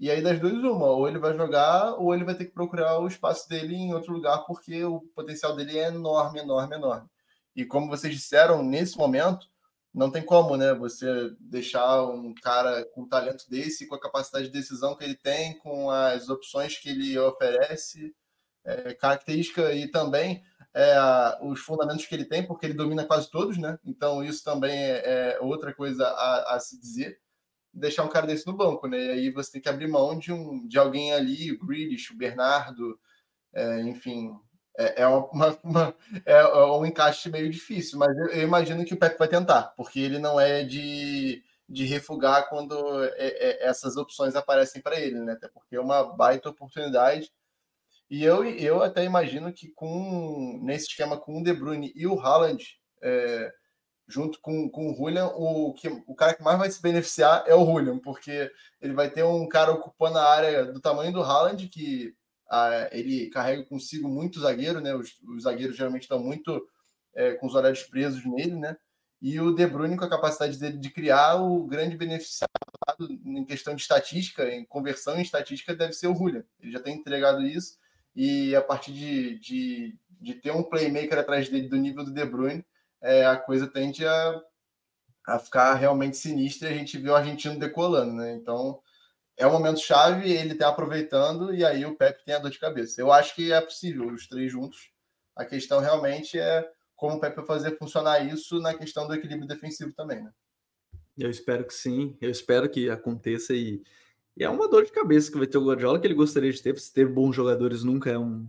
e aí, das duas, uma, ou ele vai jogar, ou ele vai ter que procurar o espaço dele em outro lugar, porque o potencial dele é enorme, enorme, enorme. E como vocês disseram, nesse momento, não tem como, né? Você deixar um cara com talento desse, com a capacidade de decisão que ele tem, com as opções que ele oferece, é, característica e também é, os fundamentos que ele tem, porque ele domina quase todos, né? Então, isso também é, é outra coisa a, a se dizer deixar um cara desse no banco, né? E aí você tem que abrir mão de, um, de alguém ali, o Grealish, o Bernardo, é, enfim, é, é, uma, uma, é, é, um encaixe meio difícil, mas eu, eu, imagino que o Pepe vai tentar, porque ele não é de, de refugar quando é, é essas opções aparecem para ele, né? Até porque é uma baita oportunidade. E eu, eu até imagino que com nesse esquema com o De Bruyne e o Haaland, é, junto com, com o Julian, o, que, o cara que mais vai se beneficiar é o Julian, porque ele vai ter um cara ocupando a área do tamanho do Haaland, que ah, ele carrega consigo muito zagueiro, né? Os, os zagueiros geralmente estão muito é, com os olhos presos nele, né? E o De Bruyne, com a capacidade dele de criar, o grande beneficiado em questão de estatística, em conversão em estatística, deve ser o Julian. Ele já tem entregado isso, e a partir de, de, de ter um playmaker atrás dele do nível do De Bruyne, é, a coisa tende a, a ficar realmente sinistra e a gente viu o argentino decolando, né? Então é um momento chave, ele está aproveitando e aí o Pepe tem a dor de cabeça. Eu acho que é possível os três juntos. A questão realmente é como o Pepe vai fazer funcionar isso na questão do equilíbrio defensivo também, né? Eu espero que sim, eu espero que aconteça e, e é uma dor de cabeça que vai ter o Guardiola que ele gostaria de ter, se ter bons jogadores nunca é um,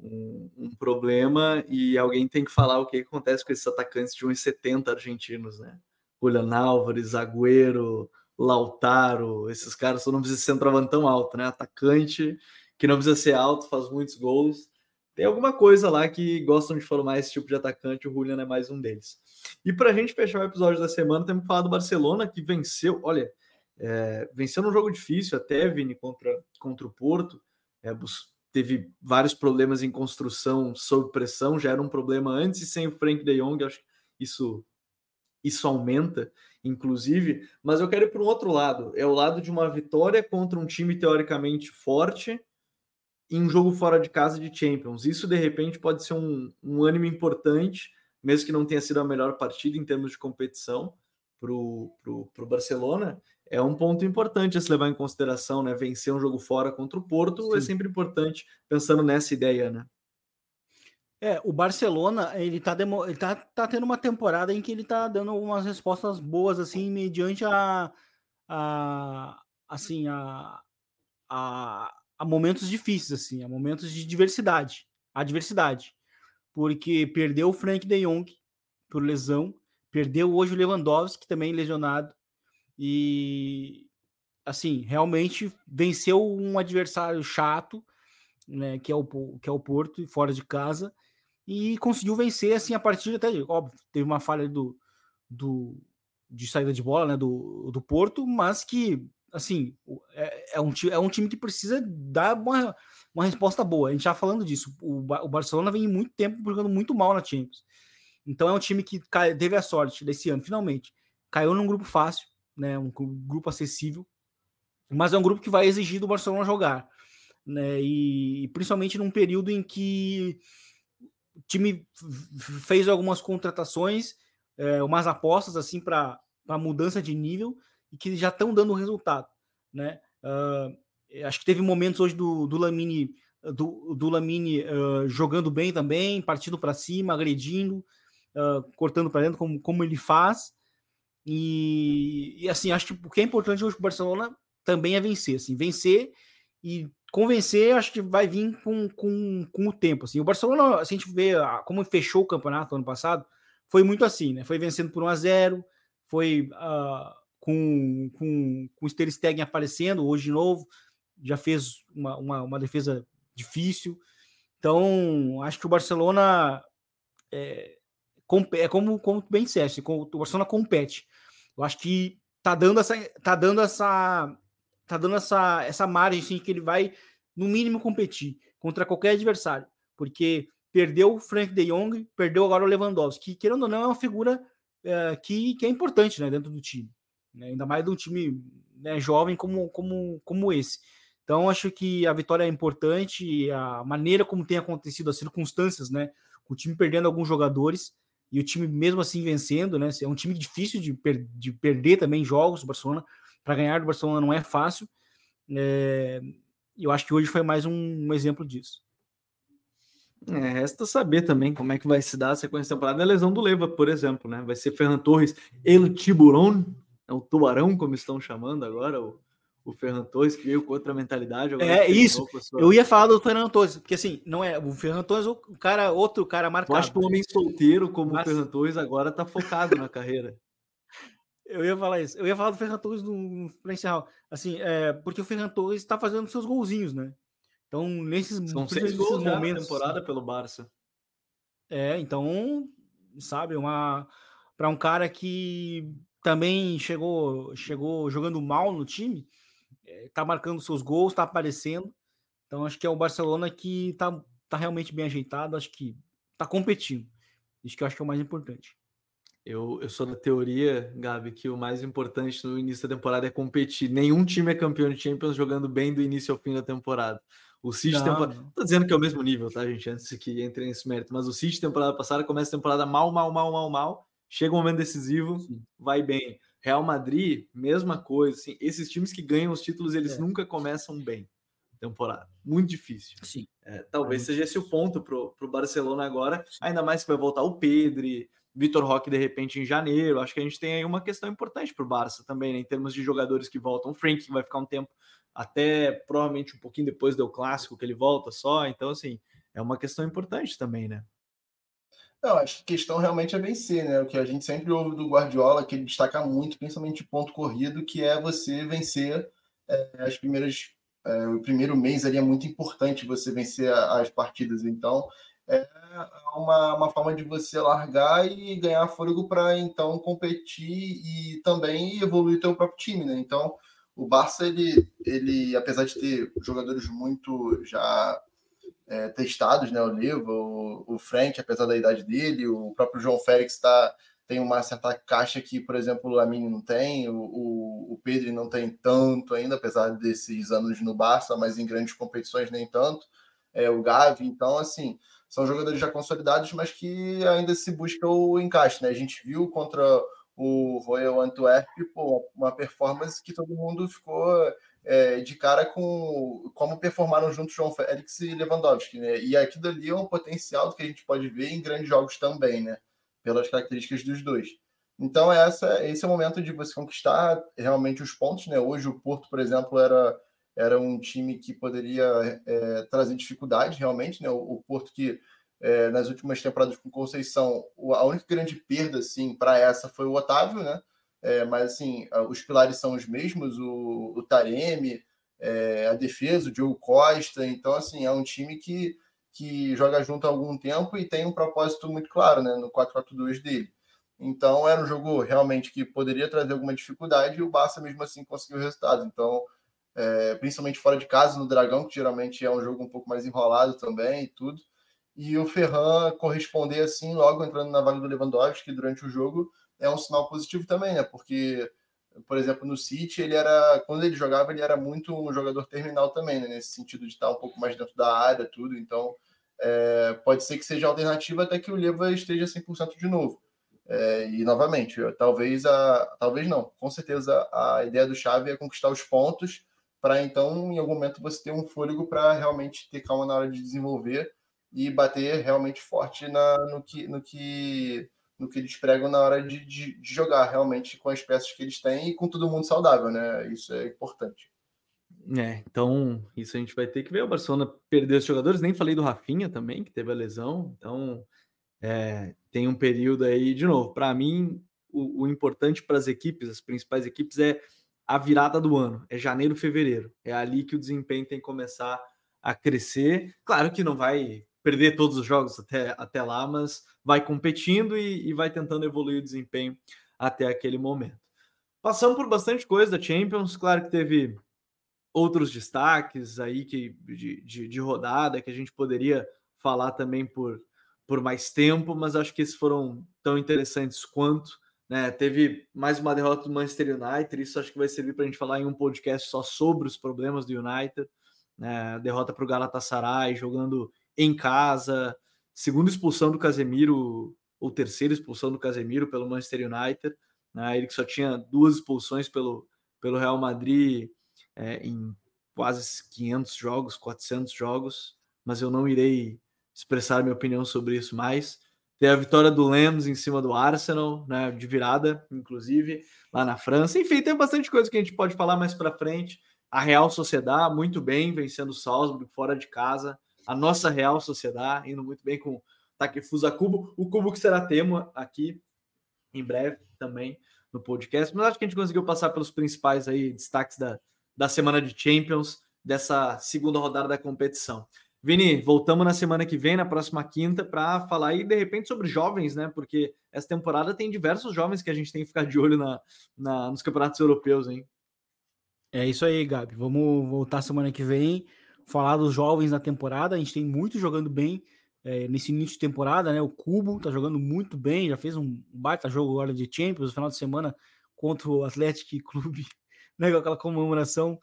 um, um, problema e alguém tem que falar o que acontece com esses atacantes de uns 70 argentinos, né? Julian Álvares, Agüero, Lautaro, esses caras só não precisa ser centroavante tão alto, né? Atacante que não precisa ser alto, faz muitos gols. Tem alguma coisa lá que gostam de formar esse tipo de atacante, o Julian é mais um deles. E para a gente fechar o episódio da semana, temos que falar do Barcelona, que venceu, olha, é, venceu num jogo difícil até, Vini, contra, contra o Porto, é, teve vários problemas em construção sob pressão, já era um problema antes e sem o Frank de Jong, acho que isso, isso aumenta, inclusive. Mas eu quero ir para um outro lado, é o lado de uma vitória contra um time teoricamente forte em um jogo fora de casa de Champions. Isso, de repente, pode ser um, um ânimo importante, mesmo que não tenha sido a melhor partida em termos de competição para o Barcelona é um ponto importante a se levar em consideração, né? Vencer um jogo fora contra o Porto é Sim. é sempre importante, pensando nessa ideia, né? É, o Barcelona, ele tá, demo... ele tá, tá tendo uma temporada em que ele tá dando algumas respostas boas, assim, mediante a, a assim, a, a, a momentos difíceis, assim, a momentos de diversidade, adversidade. Porque perdeu o Frank de Jong por lesão, perdeu hoje o Lewandowski, também lesionado, e assim, realmente venceu um adversário chato, né, que é o que é o Porto fora de casa e conseguiu vencer assim a partir até óbvio, teve uma falha do, do de saída de bola, né, do, do Porto, mas que assim, é, é, um, é um time que precisa dar uma, uma resposta boa. A gente já falando disso. O, o Barcelona vem muito tempo jogando muito mal na Champions. Então é um time que cai, teve a sorte desse ano, finalmente. Caiu num grupo fácil, né? Um grupo acessível, mas é um grupo que vai exigir do Barcelona jogar, né? E principalmente num período em que o time fez algumas contratações, é, umas apostas assim para mudança de nível e que já estão dando resultado, né? Uh, acho que teve momentos hoje do, do Lamine do, do Lamine uh, jogando bem também, partindo para cima, agredindo, uh, cortando para dentro, como, como ele faz. E, e, assim, acho que o que é importante hoje para o Barcelona também é vencer, assim, vencer e convencer, acho que vai vir com, com, com o tempo. Assim. O Barcelona, se a gente vê como fechou o campeonato ano passado, foi muito assim, né? Foi vencendo por 1 a 0 foi uh, com, com, com o Ter Stegen aparecendo hoje de novo, já fez uma, uma, uma, defesa difícil. Então, acho que o Barcelona é, é como, como bem disseste, o Barcelona compete. Eu acho que tá dando essa, tá dando essa, tá dando essa, essa margem assim, que ele vai no mínimo competir contra qualquer adversário, porque perdeu o Frank De Jong, perdeu agora o Lewandowski, que querendo ou não é uma figura é, que, que é importante né, dentro do time, né? ainda mais de um time né, jovem como, como, como esse. Então acho que a vitória é importante, a maneira como tem acontecido, as circunstâncias, né, o time perdendo alguns jogadores e o time mesmo assim vencendo, né? É um time difícil de, per de perder também jogos. O Barcelona para ganhar do Barcelona não é fácil. É, eu acho que hoje foi mais um, um exemplo disso. É, resta saber também como é que vai se dar a sequência de temporada. A lesão do Leva, por exemplo, né? Vai ser Ferran Torres, El Tiburon, é o Tubarão, como estão chamando agora, o, o Ferran Torres, que veio com outra mentalidade. é isso. Sua... Eu ia falar do Ferran Torres, porque assim, não é o Ferran Torres, o cara, outro cara marcado. Eu acho que o homem solteiro como Mas... o Ferran Torres agora tá focado na carreira. Eu ia falar isso. Eu ia falar do Ferran Torres no, para encerrar. Assim, é, porque o Ferran Torres está fazendo seus golzinhos, né? Então, nesses, São seis gols momentos, na temporada pelo Barça. É, então, sabe, uma para um cara que também chegou chegou jogando mal no time, é, tá marcando seus gols, tá aparecendo. Então, acho que é o Barcelona que tá, tá realmente bem ajeitado, acho que tá competindo. Isso que eu acho que é o mais importante. Eu, eu sou da teoria, Gabi, que o mais importante no início da temporada é competir. Nenhum time é campeão de Champions jogando bem do início ao fim da temporada. O City temporada. Tô dizendo que é o mesmo nível, tá, gente? Antes que entre nesse mérito. Mas o City temporada passada começa a temporada mal, mal, mal, mal, mal. Chega o um momento decisivo, Sim. vai bem. Real Madrid, mesma coisa. Assim, esses times que ganham os títulos, eles é. nunca começam bem temporada. Muito difícil. Sim. É, talvez é seja esse o ponto pro, pro Barcelona agora. Ainda mais que vai voltar o Pedro Vitor Roque de repente em janeiro. Acho que a gente tem aí uma questão importante para o Barça também, né, em termos de jogadores que voltam. O Frank vai ficar um tempo, até provavelmente um pouquinho depois do clássico que ele volta só. Então, assim, é uma questão importante também, né? Não, acho que a questão realmente é vencer, né? O que a gente sempre ouve do Guardiola, que ele destaca muito, principalmente ponto corrido, que é você vencer é, as primeiras. É, o primeiro mês ali é muito importante você vencer as partidas. Então, é uma, uma forma de você largar e ganhar fôlego para então competir e também evoluir teu próprio time, né? Então, o Barça, ele, ele apesar de ter jogadores muito já é, testados, né? O Leva, o, o Frank, apesar da idade dele, o próprio João Félix tá, tem uma certa caixa que, por exemplo, o Lamine não tem, o, o, o Pedro não tem tanto ainda, apesar desses anos no Barça, mas em grandes competições nem tanto. É, o Gavi, então, assim, são jogadores já consolidados, mas que ainda se busca o encaixe. Né? A gente viu contra o Royal Antwerp pô, uma performance que todo mundo ficou é, de cara com como performaram juntos João Félix e Lewandowski. Né? E aqui dali é um potencial que a gente pode ver em grandes jogos também, né? pelas características dos dois. Então, essa, esse é o momento de você conquistar realmente os pontos. Né? Hoje, o Porto, por exemplo, era era um time que poderia é, trazer dificuldade realmente, né? O, o Porto que é, nas últimas temporadas com Conceição, a única grande perda assim para essa foi o Otávio, né? É, mas assim, os pilares são os mesmos, o, o Taremi, é, a defesa, o Diogo Costa, então assim, é um time que, que joga junto há algum tempo e tem um propósito muito claro, né? No 4-4-2 dele. Então era um jogo realmente que poderia trazer alguma dificuldade e o Barça mesmo assim conseguiu o resultado. Então é, principalmente fora de casa, no Dragão, que geralmente é um jogo um pouco mais enrolado também e tudo. E o Ferran corresponder assim, logo entrando na vaga do Lewandowski durante o jogo, é um sinal positivo também, né? Porque, por exemplo, no City, ele era, quando ele jogava, ele era muito um jogador terminal também, né? Nesse sentido de estar um pouco mais dentro da área, tudo. Então, é, pode ser que seja alternativa até que o Leva esteja 100% de novo. É, e novamente, talvez a, talvez não, com certeza a ideia do Xavi é conquistar os pontos para então, em algum momento, você ter um fôlego para realmente ter calma na hora de desenvolver e bater realmente forte na, no, que, no, que, no que eles pregam na hora de, de, de jogar, realmente com as peças que eles têm e com todo mundo saudável, né? Isso é importante. É, então isso a gente vai ter que ver. O Barcelona perdeu os jogadores, nem falei do Rafinha também, que teve a lesão. Então é, tem um período aí, de novo, para mim, o, o importante para as equipes, as principais equipes, é a virada do ano, é janeiro, fevereiro. É ali que o desempenho tem que começar a crescer. Claro que não vai perder todos os jogos até, até lá, mas vai competindo e, e vai tentando evoluir o desempenho até aquele momento. Passamos por bastante coisa da Champions, claro que teve outros destaques aí que, de, de, de, rodada que a gente poderia falar também por, por mais tempo, mas acho que esses foram tão interessantes quanto. Né? Teve mais uma derrota do Manchester United, isso acho que vai servir para a gente falar em um podcast só sobre os problemas do United. Né? Derrota para o Galatasaray, jogando em casa, segunda expulsão do Casemiro, ou terceira expulsão do Casemiro pelo Manchester United. Né? Ele que só tinha duas expulsões pelo, pelo Real Madrid é, em quase 500 jogos, 400 jogos, mas eu não irei expressar minha opinião sobre isso mais. Tem a vitória do Lens em cima do Arsenal, né, de virada, inclusive, lá na França. Enfim, tem bastante coisa que a gente pode falar mais para frente. A Real Sociedade, muito bem, vencendo o Salzburg fora de casa. A nossa Real Sociedade, indo muito bem com o Takefusa Cubo. O Cubo que será tema aqui em breve também no podcast. Mas acho que a gente conseguiu passar pelos principais aí destaques da, da semana de Champions, dessa segunda rodada da competição. Vini, voltamos na semana que vem, na próxima quinta, para falar aí de repente sobre jovens, né? Porque essa temporada tem diversos jovens que a gente tem que ficar de olho na, na nos campeonatos europeus, hein? É isso aí, Gabi. Vamos voltar semana que vem, falar dos jovens na temporada. A gente tem muito jogando bem é, nesse início de temporada, né? O Cubo tá jogando muito bem, já fez um baita jogo agora de Champions no final de semana contra o Atlético Clube né, com aquela comemoração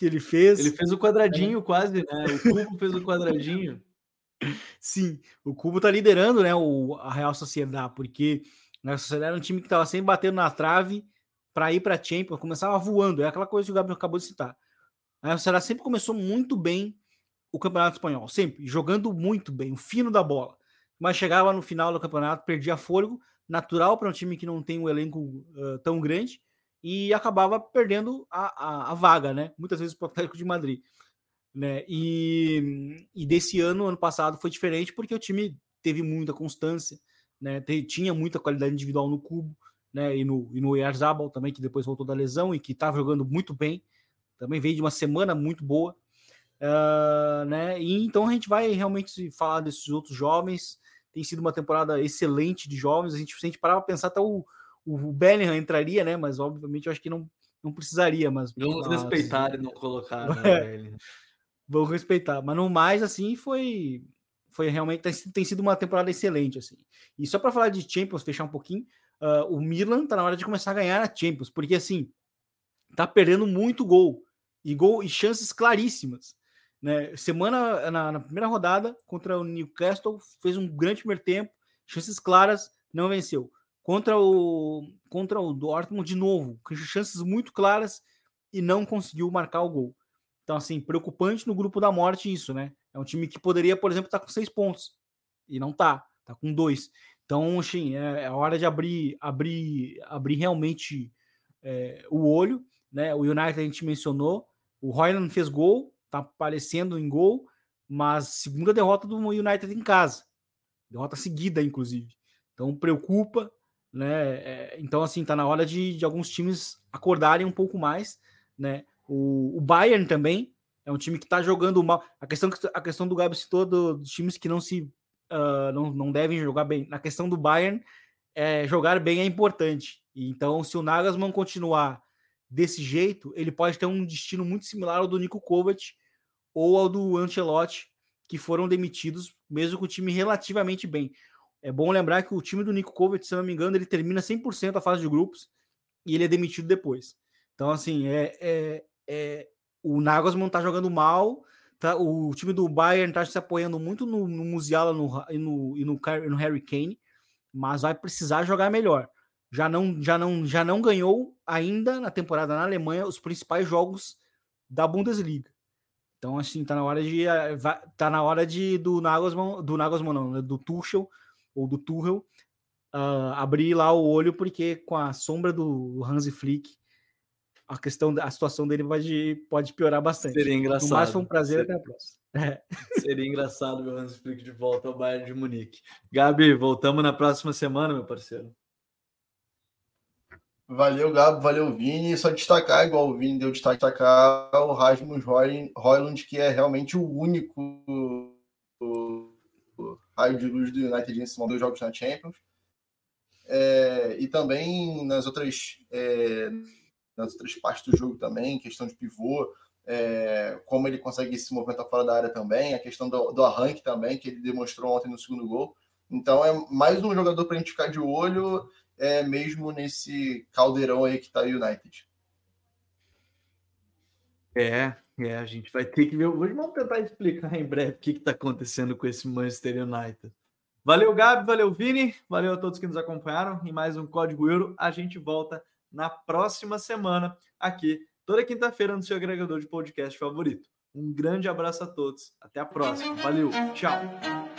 que ele fez. Ele fez o quadradinho é. quase, né? O Cubo fez o quadradinho. Sim, o Cubo tá liderando, né, o, a Real Sociedade, porque a Sociedade era um time que tava sempre batendo na trave para ir para Champions, começava voando, é aquela coisa que o Gabriel acabou de citar. A Real Sociedade sempre começou muito bem o Campeonato Espanhol, sempre jogando muito bem, o fino da bola. Mas chegava no final do campeonato, perdia fôlego, natural para um time que não tem um elenco uh, tão grande, e acabava perdendo a, a, a vaga, né? Muitas vezes para o Atlético de Madrid. Né? E, e desse ano, ano passado, foi diferente porque o time teve muita constância, né? tinha muita qualidade individual no Cubo, né? E no, e no Yarzabal também, que depois voltou da lesão e que estava jogando muito bem. Também veio de uma semana muito boa. Uh, né? E então a gente vai realmente falar desses outros jovens. Tem sido uma temporada excelente de jovens. A gente, se a gente parar para pensar, até o, o Bellingham entraria, né? Mas obviamente eu acho que não, não precisaria. Mas, Vamos mas... respeitar e não colocar. Né, Vamos respeitar. Mas no mais, assim, foi foi realmente tem sido uma temporada excelente assim. E só para falar de Champions, fechar um pouquinho, uh, o Milan tá na hora de começar a ganhar a Champions, porque assim tá perdendo muito gol e gol e chances claríssimas. Né? Semana na, na primeira rodada contra o Newcastle fez um grande primeiro tempo, chances claras, não venceu contra o contra o Dortmund de novo, com chances muito claras e não conseguiu marcar o gol. Então, assim, preocupante no grupo da morte isso, né? É um time que poderia, por exemplo, estar tá com seis pontos e não tá, tá com dois. Então, assim, é, é hora de abrir, abrir, abrir realmente é, o olho, né? O United a gente mencionou, o Royland fez gol, tá aparecendo em gol, mas segunda derrota do United em casa, derrota seguida, inclusive. Então preocupa, né? É, então, assim, tá na hora de, de, alguns times acordarem um pouco mais, né? O, o, Bayern também é um time que tá jogando mal. A questão, a questão do Gabi citou do, dos times que não se uh, não, não devem jogar bem. Na questão do Bayern, é, jogar bem é importante. Então, se o Nagelsmann continuar desse jeito, ele pode ter um destino muito similar ao do Nico Kovac ou ao do Ancelotti, que foram demitidos, mesmo com o time relativamente bem. É bom lembrar que o time do Nico Kovac, se não me engano, ele termina 100% a fase de grupos e ele é demitido depois. Então, assim, é, é, é o Nagelsmann tá jogando mal, tá, o time do Bayern tá se apoiando muito no, no Musiala no, e, no, e no, no Harry Kane, mas vai precisar jogar melhor. Já não, já não, já não ganhou ainda na temporada na Alemanha os principais jogos da Bundesliga. Então, assim, tá na hora de eh, tá na hora de do Nagelsmann, do Nagelsmann não, né, do Tuchel ou do Tuchel, uh, abrir lá o olho, porque com a sombra do Hansi Flick, a questão da situação dele pode, pode piorar bastante. Seria engraçado. Mas foi um prazer, Seria... até a próxima. É. Seria engraçado ver o Hans Flick de volta ao Bayern de Munique. Gabi, voltamos na próxima semana, meu parceiro. Valeu, Gabo, valeu, Vini. Só destacar, igual o Vini deu destacar o Rasmus Royland, que é realmente o único raio de luz do United nesses dois jogos na Champions. É, e também nas outras, é, nas outras partes do jogo também, questão de pivô, é, como ele consegue se movimentar fora da área também, a questão do, do arranque também, que ele demonstrou ontem no segundo gol. Então é mais um jogador para a gente ficar de olho, é, mesmo nesse caldeirão aí que está o United. É, é, a gente vai ter que ver. Vamos tentar explicar em breve o que está acontecendo com esse Manchester United. Valeu, Gabi, valeu, Vini, valeu a todos que nos acompanharam em mais um Código Euro. A gente volta na próxima semana aqui, toda quinta-feira, no seu agregador de podcast favorito. Um grande abraço a todos. Até a próxima. Valeu. Tchau.